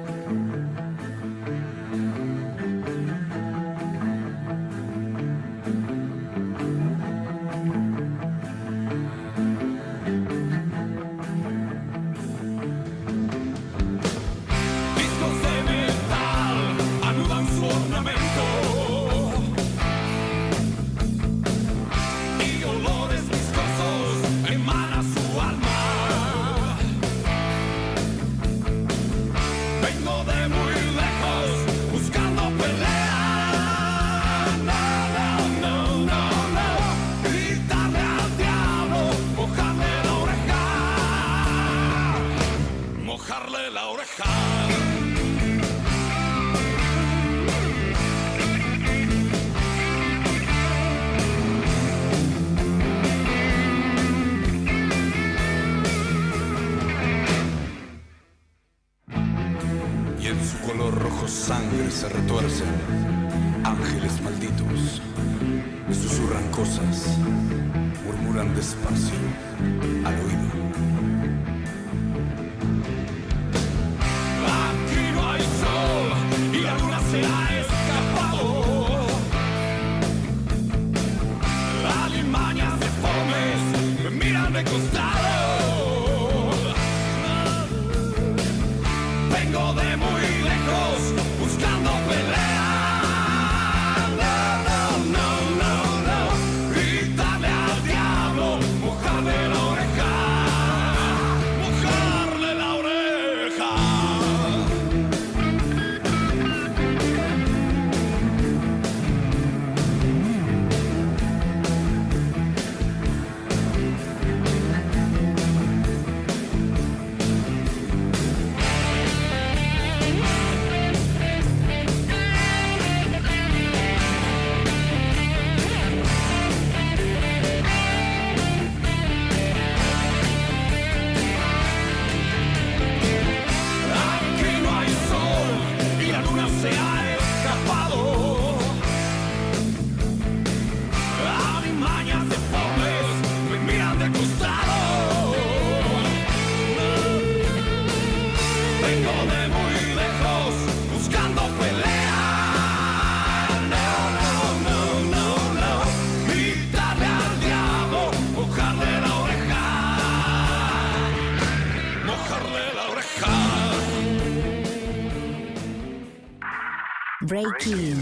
Breaking.